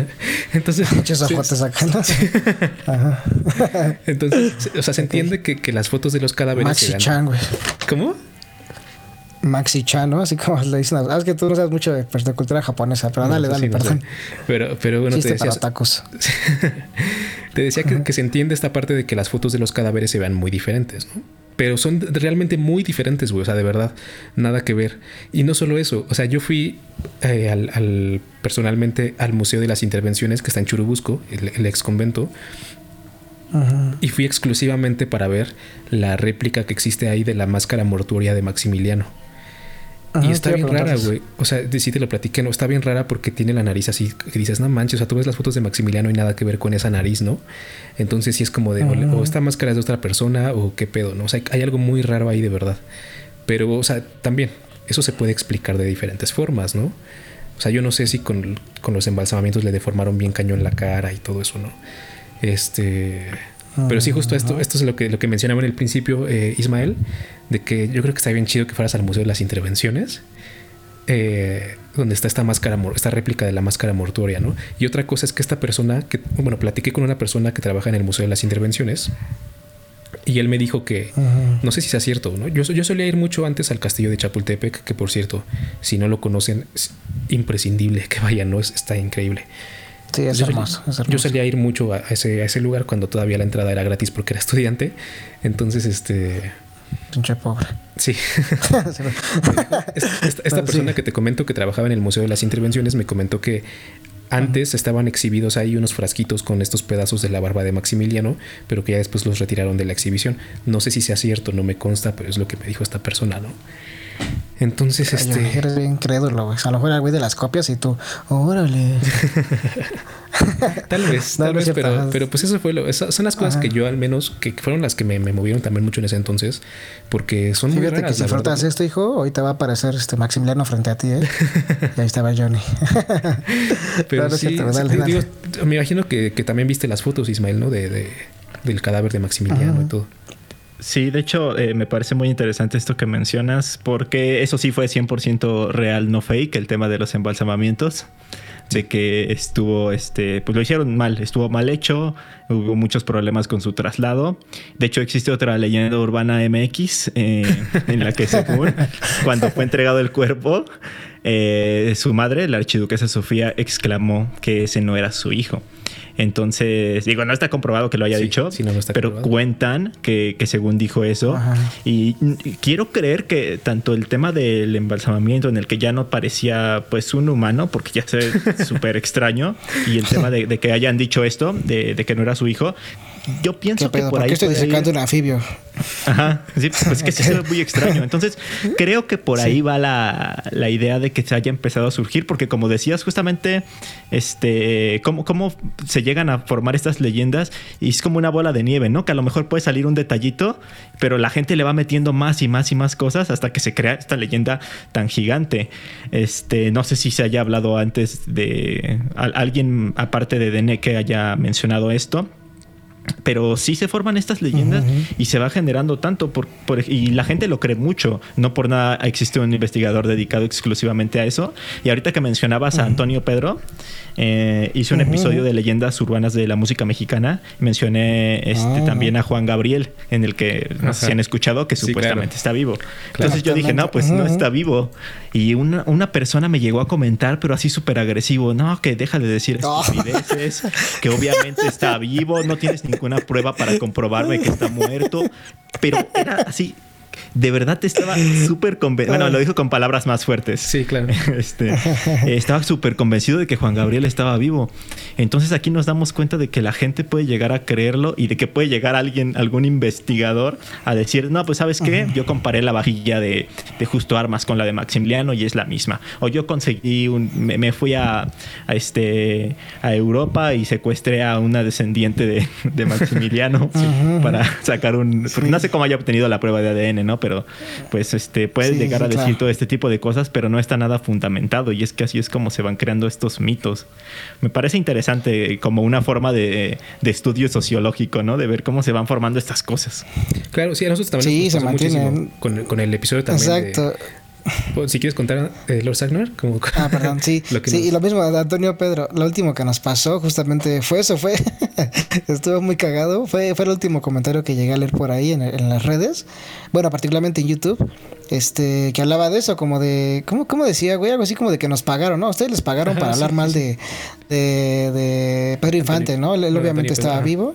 [LAUGHS] Entonces. [LAUGHS] Muchos ojotes acá. [LAUGHS] Ajá. Entonces, o sea, se entiende que, que las fotos de los cadáveres. Maxi eran... Chan, güey. ¿Cómo? Maxi Chan, ¿no? Así como [LAUGHS] le dicen. Ah, es que tú no sabes mucho de, de cultura japonesa, pero dale, dale, sí, perdón. No sé. Pero, pero bueno, Chiste te decía. Para tacos. [LAUGHS] te decía que, que, se entiende esta parte de que las fotos de los cadáveres se vean muy diferentes, ¿no? Pero son realmente muy diferentes, güey. O sea, de verdad, nada que ver. Y no solo eso. O sea, yo fui eh, al, al, personalmente al Museo de las Intervenciones que está en Churubusco, el, el ex convento. Y fui exclusivamente para ver la réplica que existe ahí de la máscara mortuoria de Maximiliano. Ajá, y está bien rara, güey. O sea, sí te lo platiqué, no, está bien rara porque tiene la nariz así que dices, no manches, o sea, tú ves las fotos de Maximiliano y nada que ver con esa nariz, ¿no? Entonces sí es como de, uh -huh. o esta máscara es de otra persona o qué pedo, ¿no? O sea, hay algo muy raro ahí de verdad. Pero, o sea, también, eso se puede explicar de diferentes formas, ¿no? O sea, yo no sé si con, los embalsamamientos le deformaron bien cañón la cara y todo eso, ¿no? Este. Pero sí, justo esto, esto es lo que, lo que mencionaba en el principio, eh, Ismael, de que yo creo que está bien chido que fueras al Museo de las Intervenciones, eh, donde está esta máscara, esta réplica de la máscara mortuoria, ¿no? Y otra cosa es que esta persona, que, bueno, platiqué con una persona que trabaja en el Museo de las Intervenciones, y él me dijo que, no sé si sea cierto, ¿no? Yo, yo solía ir mucho antes al castillo de Chapultepec, que por cierto, si no lo conocen, es imprescindible que vayan, ¿no? está increíble. Sí, es, yo, hermoso, Yo solía ir mucho a ese, a ese lugar cuando todavía la entrada era gratis porque era [LAUGHS] estudiante. Entonces, este... Pinche pobre. Sí. [LAUGHS] esta, esta, persona que te comento que trabajaba en el Museo de las Intervenciones me comentó que antes estaban exhibidos ahí unos frasquitos con estos pedazos de la barba de Maximiliano, pero que ya después los retiraron de la exhibición. No sé si sea cierto, no me consta, pero es lo que me dijo esta persona, ¿no? Entonces, este. Eres bien crédulo, güey. A lo mejor era güey de las copias y tú, órale. [LAUGHS] tal vez, tal vez, pero, pero pues eso fue lo. son las cosas que yo al menos, que fueron las que me, movieron también mucho en ese entonces, porque son muy raras. que si frotas esto, hijo, hoy te va a aparecer este Maximiliano frente a ti, ¿eh? [LAUGHS] y ahí estaba Johnny. [LAUGHS] pero sí, me imagino que, también viste las fotos, Ismael, ¿no? De, de del cadáver de Maximiliano y todo. Sí, de hecho, eh, me parece muy interesante esto que mencionas, porque eso sí fue 100% real, no fake, el tema de los embalsamamientos. De que estuvo, este, pues lo hicieron mal, estuvo mal hecho, hubo muchos problemas con su traslado. De hecho, existe otra leyenda urbana MX eh, en la que según cuando fue entregado el cuerpo, eh, su madre, la archiduquesa Sofía, exclamó que ese no era su hijo. Entonces, digo, no está comprobado que lo haya dicho, pero cuentan que, según dijo eso. Y, quiero creer que tanto el tema del embalsamamiento, en el que ya no parecía pues un humano, porque ya se ve [LAUGHS] súper extraño, y el tema de, que hayan dicho esto, de, que no era su hijo, yo pienso que por ahí. estoy disecando un anfibio? Ajá, sí, pues que sí es muy extraño. Entonces, [LAUGHS] creo que por ahí va la, la, idea de que se haya empezado a surgir, porque como decías, justamente, este, cómo, cómo se llegan a formar estas leyendas y es como una bola de nieve, ¿no? Que a lo mejor puede salir un detallito, pero la gente le va metiendo más y más y más cosas hasta que se crea esta leyenda tan gigante. Este, no sé si se haya hablado antes de alguien aparte de Dene que haya mencionado esto pero sí se forman estas leyendas y se va generando tanto por, y la gente lo cree mucho. No por nada existe un investigador dedicado exclusivamente a eso. Y ahorita que mencionabas a Antonio Pedro, eh, hice un episodio de leyendas urbanas de la música mexicana. Mencioné este, ah. también a Juan Gabriel, en el que no sé si han escuchado que supuestamente está vivo. Entonces yo dije, no, pues no está vivo. Y una, una persona me llegó a comentar, pero así súper agresivo, no, que deja de decir estupideces, que obviamente está vivo, no tienes ninguna prueba para comprobarme que está muerto. Pero era así, de verdad estaba [LAUGHS] súper convencido. Bueno, lo dijo con palabras más fuertes. Sí, claro. [LAUGHS] Este, estaba súper convencido de que Juan Gabriel estaba vivo. Entonces aquí nos damos cuenta de que la gente puede llegar a creerlo y de que puede llegar alguien, algún investigador, a decir, no, pues sabes qué, yo comparé la vajilla de, Justo Armas con la de Maximiliano y es la misma. O yo conseguí un, me, fui a, este, a Europa y secuestré a una descendiente de, Maximiliano para sacar un... No sé cómo haya obtenido la prueba de ADN, ¿no? Pero pues este puede llegar a decir todo este tipo de cosas, pero no está nada fundamentado y es que así es como se van creando estos mitos. Me parece interesante como una forma de, estudio sociológico, ¿no? De ver cómo se van formando estas cosas. Claro, sí, a nosotros también sí, se. Con, con, el episodio también. Exacto. Pues, si quieres contar, eh, Lord Sagnar, como... Ah, perdón, sí. [LAUGHS] sí, y lo mismo, Antonio Pedro, lo último que nos pasó justamente fue eso, fue... [LAUGHS] Estuvo muy cagado. Fue, fue el último comentario que llegué a leer por ahí en, en, las redes. Bueno, particularmente en YouTube. Este, que hablaba de eso, como de... ¿Cómo, cómo decía, güey? Algo así como de que nos pagaron, ¿no? Ustedes les pagaron para hablar mal de, de, de, Pedro Infante, ¿no? Él, obviamente estaba vivo.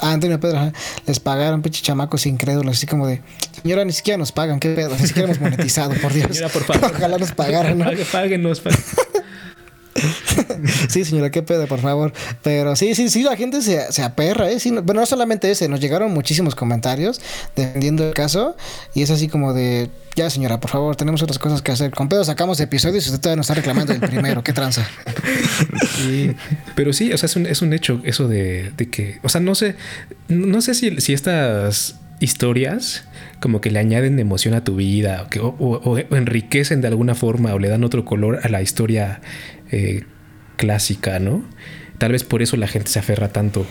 A Antonio Pedro les pagaron, pinche chamacos incrédulos, así como de, señora, ni siquiera nos pagan, qué pedo, ni siquiera hemos monetizado, por [LAUGHS] Dios. Señora, por favor. [LAUGHS] Ojalá nos pagaran, ¿no? Páguenos, [LAUGHS] [LAUGHS] sí, señora, qué pedo, por favor. Pero sí, sí, sí, la gente se, se aperra, ¿eh? Sí, bueno, no solamente ese, nos llegaron muchísimos comentarios defendiendo el caso y es así como de, ya señora, por favor, tenemos otras cosas que hacer. Con pedo sacamos episodios y usted todavía nos está reclamando el primero, qué tranza. [LAUGHS] Sí, pero sí, o sea, es un, es un hecho eso de, de, que, o sea, no sé, no sé si, si estas historias como que le añaden emoción a tu vida o, que, o, enriquecen de alguna forma o le dan otro color a la historia eh, clásica, ¿no? Tal vez por eso la gente se aferra tanto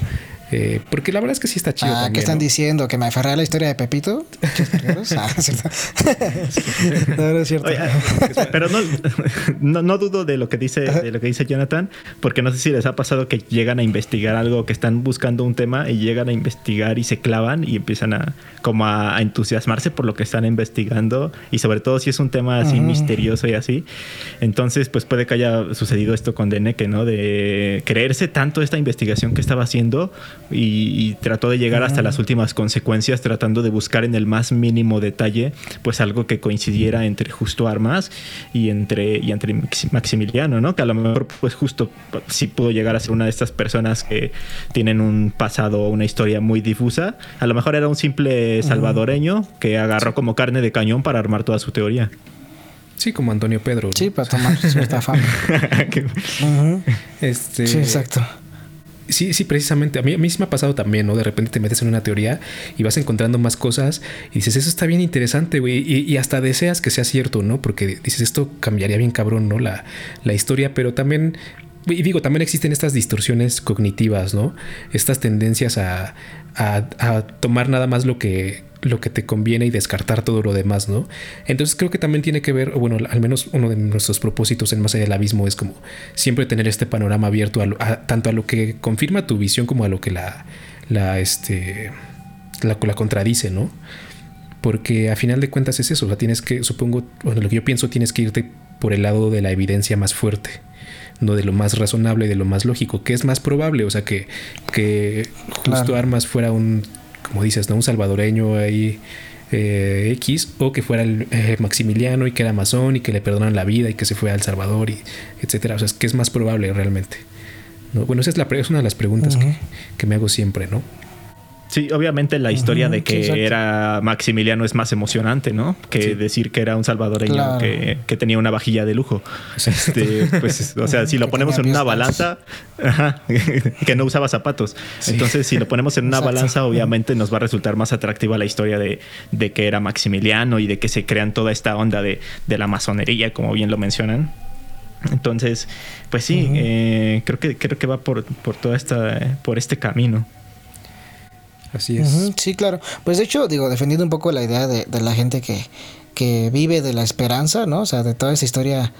eh, porque la verdad es que sí está chido. Ah, ¿qué están diciendo? ¿Que me aferré a la historia de Pepito? ah, [LAUGHS] no, no, es cierto. pero no, no, dudo de lo que dice de lo que dice Jonathan, porque no sé si les ha pasado que llegan a investigar algo, que están buscando un tema y llegan a investigar y se clavan y empiezan a como a, entusiasmarse por lo que están investigando y sobre todo si es un tema así misterioso y así. Entonces, pues puede que haya sucedido esto con Deneke, ¿no? De creerse tanto esta investigación que estaba haciendo y, trató de llegar hasta las últimas consecuencias tratando de buscar en el más mínimo detalle pues algo que coincidiera entre justo Armas y entre, y entre Maximiliano, ¿no? Que a lo mejor pues justo sí pudo llegar a ser una de estas personas que tienen un pasado, una historia muy difusa. A lo mejor era un simple salvadoreño que agarró como carne de cañón para armar toda su teoría. Sí, como Antonio Pedro. Sí, para tomar cierta [LAUGHS] fama. [LAUGHS] este... Sí, exacto. Sí, sí, precisamente. A mí, a mí sí me ha pasado también, ¿no? De repente te metes en una teoría y vas encontrando más cosas y dices, eso está bien interesante, güey. Y, hasta deseas que sea cierto, ¿no? Porque dices, esto cambiaría bien cabrón, ¿no? La, la historia, pero también y digo, también existen estas distorsiones cognitivas, ¿no? Estas tendencias a, a, tomar nada más lo que, lo que te conviene y descartar todo lo demás, ¿no? Entonces creo que también tiene que ver, bueno, al menos uno de nuestros propósitos en Más allá del abismo es como siempre tener este panorama abierto tanto a lo que confirma tu visión como a lo que la, la, este, la, la contradice, ¿no? Porque a final de cuentas es eso, o tienes que, supongo, bueno, lo que yo pienso, tienes que irte por el lado de la evidencia más fuerte no de lo más razonable, de lo más lógico, que es más probable, o sea, que, que justo Armas fuera un como dices, ¿no? Un salvadoreño ahí eh, X, o que fuera el eh, Maximiliano y que era masón y que le perdonan la vida y que se fue a El Salvador, y etcétera. O sea, es que es más probable realmente. ¿no? Bueno, esa es, la, es una de las preguntas que, que me hago siempre, ¿no? Sí, obviamente la historia de que era Maximiliano es más emocionante, ¿no? Que decir que era un salvadoreño que, tenía una vajilla de lujo. Este, pues, o sea, si [LAUGHS] lo ponemos en una balanza, [LAUGHS] que no usaba zapatos. Entonces, si lo ponemos en una balanza, obviamente nos va a resultar más atractiva la historia de, que era Maximiliano y de que se crean toda esta onda de, la masonería, como bien lo mencionan. Entonces, pues sí, eh, creo que creo que va por, por toda esta, por este camino. Sí, claro. Pues de hecho, digo, defendiendo un poco la idea de, de la gente que, que vive de la esperanza, ¿no? O sea, de toda esa historia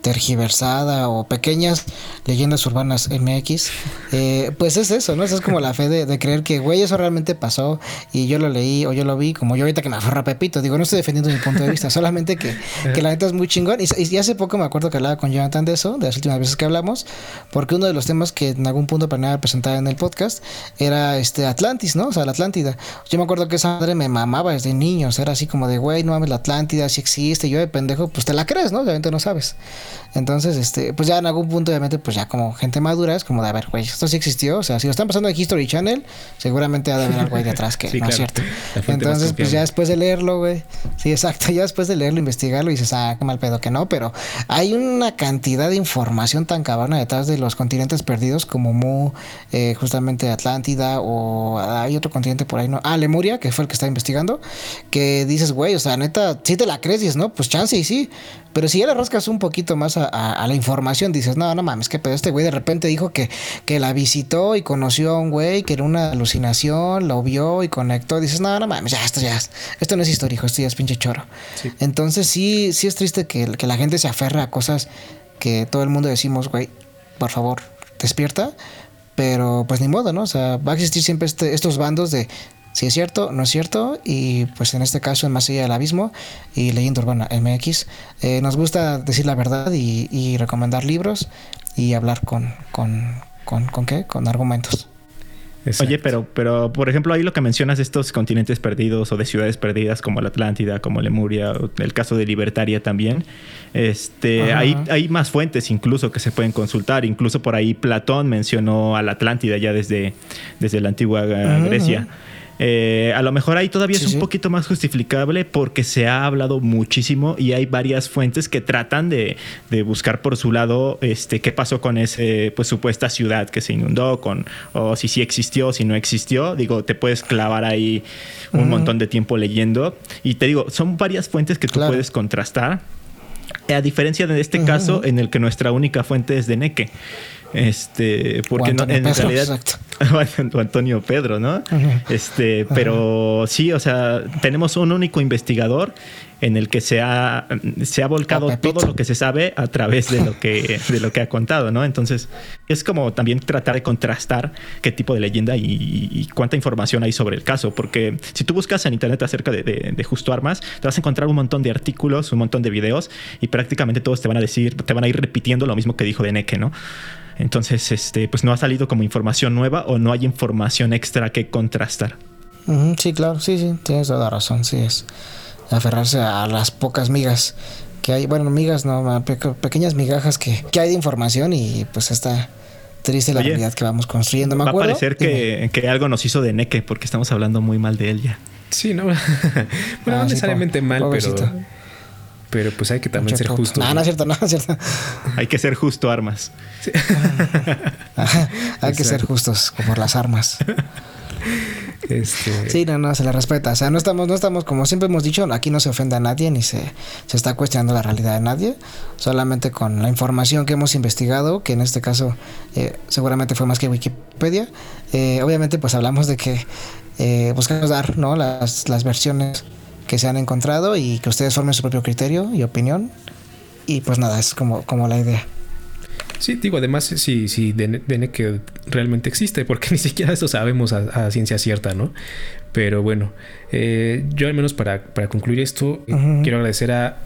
tergiversada o pequeñas leyendas urbanas MX, eh, pues es eso, ¿no? Eso es como la fe de, creer que, güey, eso realmente pasó y yo lo leí o yo lo vi, como yo ahorita que me aferra Pepito. Digo, no estoy defendiendo mi punto de vista, [LAUGHS] solamente que, que la neta es muy chingón. Y, hace poco me acuerdo que hablaba con Jonathan de eso, de las últimas veces que hablamos, porque uno de los temas que en algún punto planeaba presentar en el podcast era este Atlantis, ¿no? O sea, la Atlántida. Yo me acuerdo que esa madre me mamaba desde niños, era así como de, güey, no mames, la Atlántida, si existe, yo de pendejo, pues te la crees, ¿no? Obviamente no sabes. Entonces, este, pues ya en algún punto, obviamente, pues ya como gente madura es como de, a ver, güey, esto sí existió. O sea, si lo están pasando en History Channel, seguramente ha de haber algo ahí detrás que [LAUGHS] no es cierto. Entonces, pues ya después de leerlo, güey. Sí, exacto. [LAUGHS] Ya después de leerlo, investigarlo, y dices, ah, qué mal pedo que no. Pero hay una cantidad de información tan cabrona detrás de los continentes perdidos como Mu, eh, justamente Atlántida, o hay otro continente por ahí, ¿no? Ah, Lemuria, que fue el que está investigando, que dices, güey, o sea, neta, si te la crees, dices, no, pues chance y sí. Pero si ya le rascas un poquito más a, la información, dices, no, no mames, que pedo, este güey de repente dijo que, que la visitó y conoció a un güey que era una alucinación, lo vio y conectó. Dices, no, no mames, ya, esto ya es, esto no es histórico, esto ya es pinche choro. Entonces sí, sí es triste que, que la gente se aferra a cosas que todo el mundo decimos, güey, por favor, despierta. Pero pues ni modo, ¿no? O sea, va a existir siempre este, estos bandos de si es cierto, no es cierto, y pues en este caso en Más allá del abismo y Leyenda Urbana MX, eh, nos gusta decir la verdad y, recomendar libros y hablar con, con, con, con qué, con argumentos. Oye, pero, pero por ejemplo, ahí lo que mencionas de estos continentes perdidos o de ciudades perdidas como la Atlántida, como Lemuria, el caso de Libertaria también, este, hay, hay, más fuentes incluso que se pueden consultar. Incluso por ahí Platón mencionó a la Atlántida ya desde, desde la antigua Grecia. Eh, a lo mejor ahí todavía es un poquito más justificable porque se ha hablado muchísimo y hay varias fuentes que tratan de, buscar por su lado este, qué pasó con esa pues, supuesta ciudad que se inundó, con, o si sí existió, si no existió. Digo, te puedes clavar ahí un montón de tiempo leyendo. Y te digo, son varias fuentes que tú puedes contrastar. A diferencia de este caso en el que nuestra única fuente es de Neque. Este, porque no, en realidad [LAUGHS] Antonio Pedro, ¿no? Este, pero sí, o sea, tenemos un único investigador en el que se ha, se ha volcado todo lo que se sabe a través de lo que, de lo que ha contado, ¿no? Entonces, es como también tratar de contrastar qué tipo de leyenda y, cuánta información hay sobre el caso, porque si tú buscas en internet acerca de, de, Justo Armas, te vas a encontrar un montón de artículos, un montón de videos y prácticamente todos te van a decir, te van a ir repitiendo lo mismo que dijo Deneke, ¿no? Entonces, este, pues no ha salido como información nueva o no hay información extra que contrastar. sí, claro, sí, sí, tienes toda la razón, sí es aferrarse a las pocas migas que hay, bueno, migas, no, pequeñas migajas que, hay de información y pues está triste la realidad que vamos construyendo. ¿Me va a parecer que, que, algo nos hizo de neque porque estamos hablando muy mal de él ya. Sí, no, [LAUGHS] bueno, no ah, necesariamente mal, pero pero pues hay que también ser justo. No, no es cierto, no es cierto. hay que ser justo, armas. hay que ser justos, como las armas. Este... Sí, no, no, se le respeta. O sea, no estamos, no estamos, como siempre hemos dicho, aquí no se ofende a nadie ni se, se está cuestionando la realidad de nadie. Solamente con la información que hemos investigado, que en este caso eh, seguramente fue más que Wikipedia. Eh, obviamente, pues hablamos de que eh, buscamos dar ¿no? las, las versiones que se han encontrado y que ustedes formen su propio criterio y opinión. Y pues nada, es como, como la idea. Sí, digo, además, si, si que realmente existe, porque [LAUGHS] ni siquiera eso sabemos a, ciencia cierta, ¿no? Pero bueno, eh, yo al menos para, concluir esto, quiero agradecer a,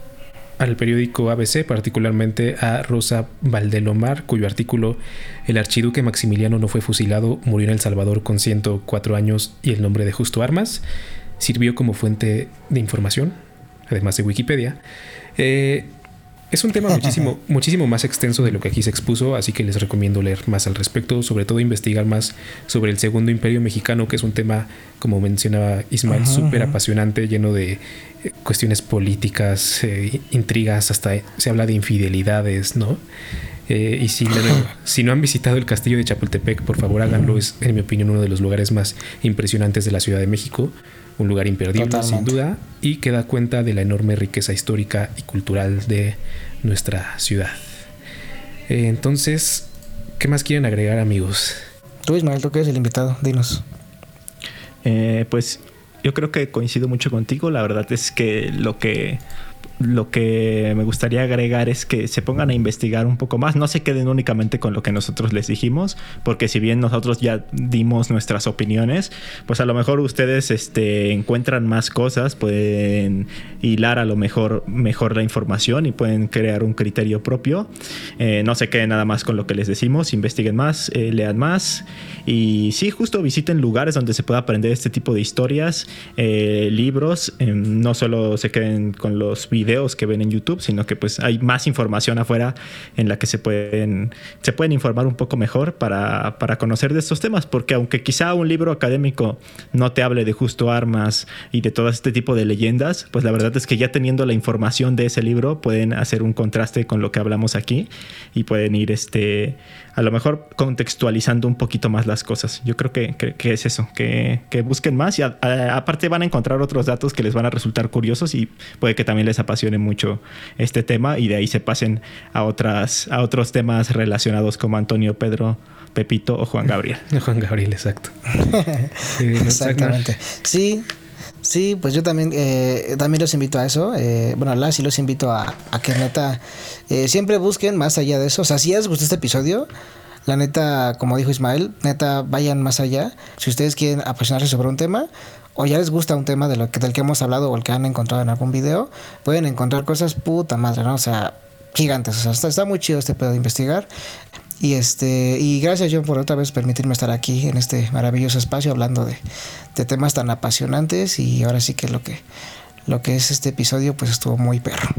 al periódico ABC, particularmente a Rosa Valdelomar, cuyo artículo El archiduque Maximiliano no fue fusilado, murió en El Salvador con 104 años y el nombre de Justo Armas sirvió como fuente de información, además de Wikipedia. Eh, es un tema [LAUGHS] muchísimo, muchísimo más extenso de lo que aquí se expuso, así que les recomiendo leer más al respecto, sobre todo investigar más sobre el Segundo Imperio Mexicano, que es un tema, como mencionaba Ismael, súper apasionante, lleno de eh, cuestiones políticas, eh, intrigas, hasta se habla de infidelidades, ¿no? y si, [LAUGHS] si no han visitado el castillo de Chapultepec, por favor háganlo, es en mi opinión uno de los lugares más impresionantes de la Ciudad de México un lugar imperdible sin duda y que da cuenta de la enorme riqueza histórica y cultural de nuestra ciudad. Eh, entonces, ¿qué más quieren agregar amigos? Tú Ismael, tú que eres el invitado, dinos. Eh, pues yo creo que coincido mucho contigo, la verdad es que lo que lo que me gustaría agregar es que se pongan a investigar un poco más, no se queden únicamente con lo que nosotros les dijimos, porque si bien nosotros ya dimos nuestras opiniones, pues a lo mejor ustedes este, encuentran más cosas, pueden hilar a lo mejor mejor la información y pueden crear un criterio propio. Eh, no se queden nada más con lo que les decimos, investiguen más, eh, lean más y sí, justo visiten lugares donde se pueda aprender este tipo de historias, eh, libros, no solo se queden con los videos, videos que ven en YouTube, sino que pues hay más información afuera en la que se pueden, se pueden informar un poco mejor para, para conocer de estos temas, porque aunque quizá un libro académico no te hable de justo armas y de todo este tipo de leyendas, pues la verdad es que ya teniendo la información de ese libro pueden hacer un contraste con lo que hablamos aquí y pueden ir este a lo mejor contextualizando un poquito más las cosas. Yo creo que, que, es eso, que, que, busquen más y aparte van a encontrar otros datos que les van a resultar curiosos y puede que también les apasione mucho este tema y de ahí se pasen a, otras, a otros temas relacionados como Antonio, Pedro, Pepito o Juan Gabriel. [LAUGHS] Juan Gabriel, exacto. [LAUGHS] Exactamente. Sí, Sí, pues yo también, eh, también los invito a eso. Eh, bueno, la sí los invito a, a que neta eh, siempre busquen más allá de eso. O sea, si les gustó este episodio, la neta, como dijo Ismael, neta, vayan más allá. Si ustedes quieren apasionarse sobre un tema o ya les gusta un tema de lo que, del que hemos hablado o el que han encontrado en algún video, pueden encontrar cosas puta madre, ¿no? O sea, gigantes. O sea, está muy chido este pedo de investigar. Y este, y gracias John por otra vez permitirme estar aquí en este maravilloso espacio hablando de, temas tan apasionantes y ahora sí que lo que lo que es este episodio pues estuvo muy perro.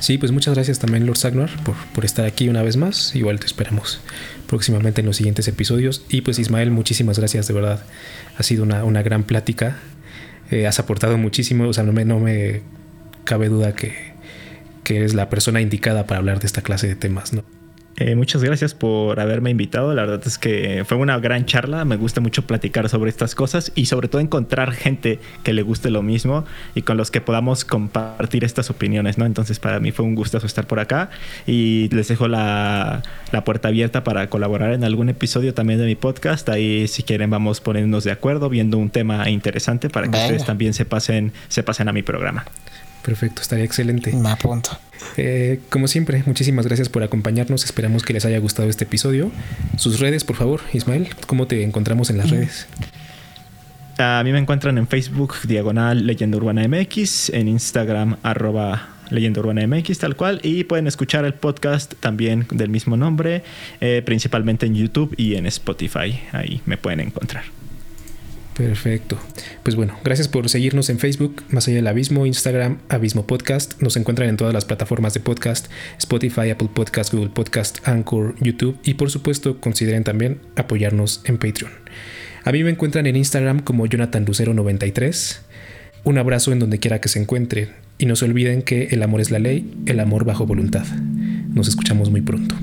Sí, pues muchas gracias también, Lord Sagnar, por, por estar aquí una vez más. Igual te esperamos próximamente en los siguientes episodios. Y pues Ismael, muchísimas gracias, de verdad. Ha sido una, una gran plática. Eh, has aportado muchísimo, o sea, no me, no me cabe duda que, que eres la persona indicada para hablar de esta clase de temas, ¿no? Eh, muchas gracias por haberme invitado. La verdad es que fue una gran charla. Me gusta mucho platicar sobre estas cosas y sobre todo encontrar gente que le guste lo mismo y con los que podamos compartir estas opiniones, ¿no? Entonces para mí fue un gustazo estar por acá y les dejo la, la puerta abierta para colaborar en algún episodio también de mi podcast. Ahí si quieren vamos poniéndonos de acuerdo viendo un tema interesante para que ustedes también se pasen, se pasen a mi programa. Perfecto, estaría excelente. Me apunto. Eh, como siempre, muchísimas gracias por acompañarnos. Esperamos que les haya gustado este episodio. Sus redes, por favor, Ismael, ¿cómo te encontramos en las redes? A mí me encuentran en Facebook, diagonal Leyenda Urbana MX, en Instagram, arroba Leyenda Urbana MX, tal cual. Y pueden escuchar el podcast también del mismo nombre, eh, principalmente en YouTube y en Spotify. Ahí me pueden encontrar. Perfecto. Pues bueno, gracias por seguirnos en Facebook, Más allá del abismo, Instagram, Abismo Podcast. Nos encuentran en todas las plataformas de podcast, Spotify, Apple Podcast, Google Podcast, Anchor, YouTube y por supuesto consideren también apoyarnos en Patreon. A mí me encuentran en Instagram como Jonathan Lucero93. Un abrazo en donde quiera que se encuentren y no se olviden que el amor es la ley, el amor bajo voluntad. Nos escuchamos muy pronto.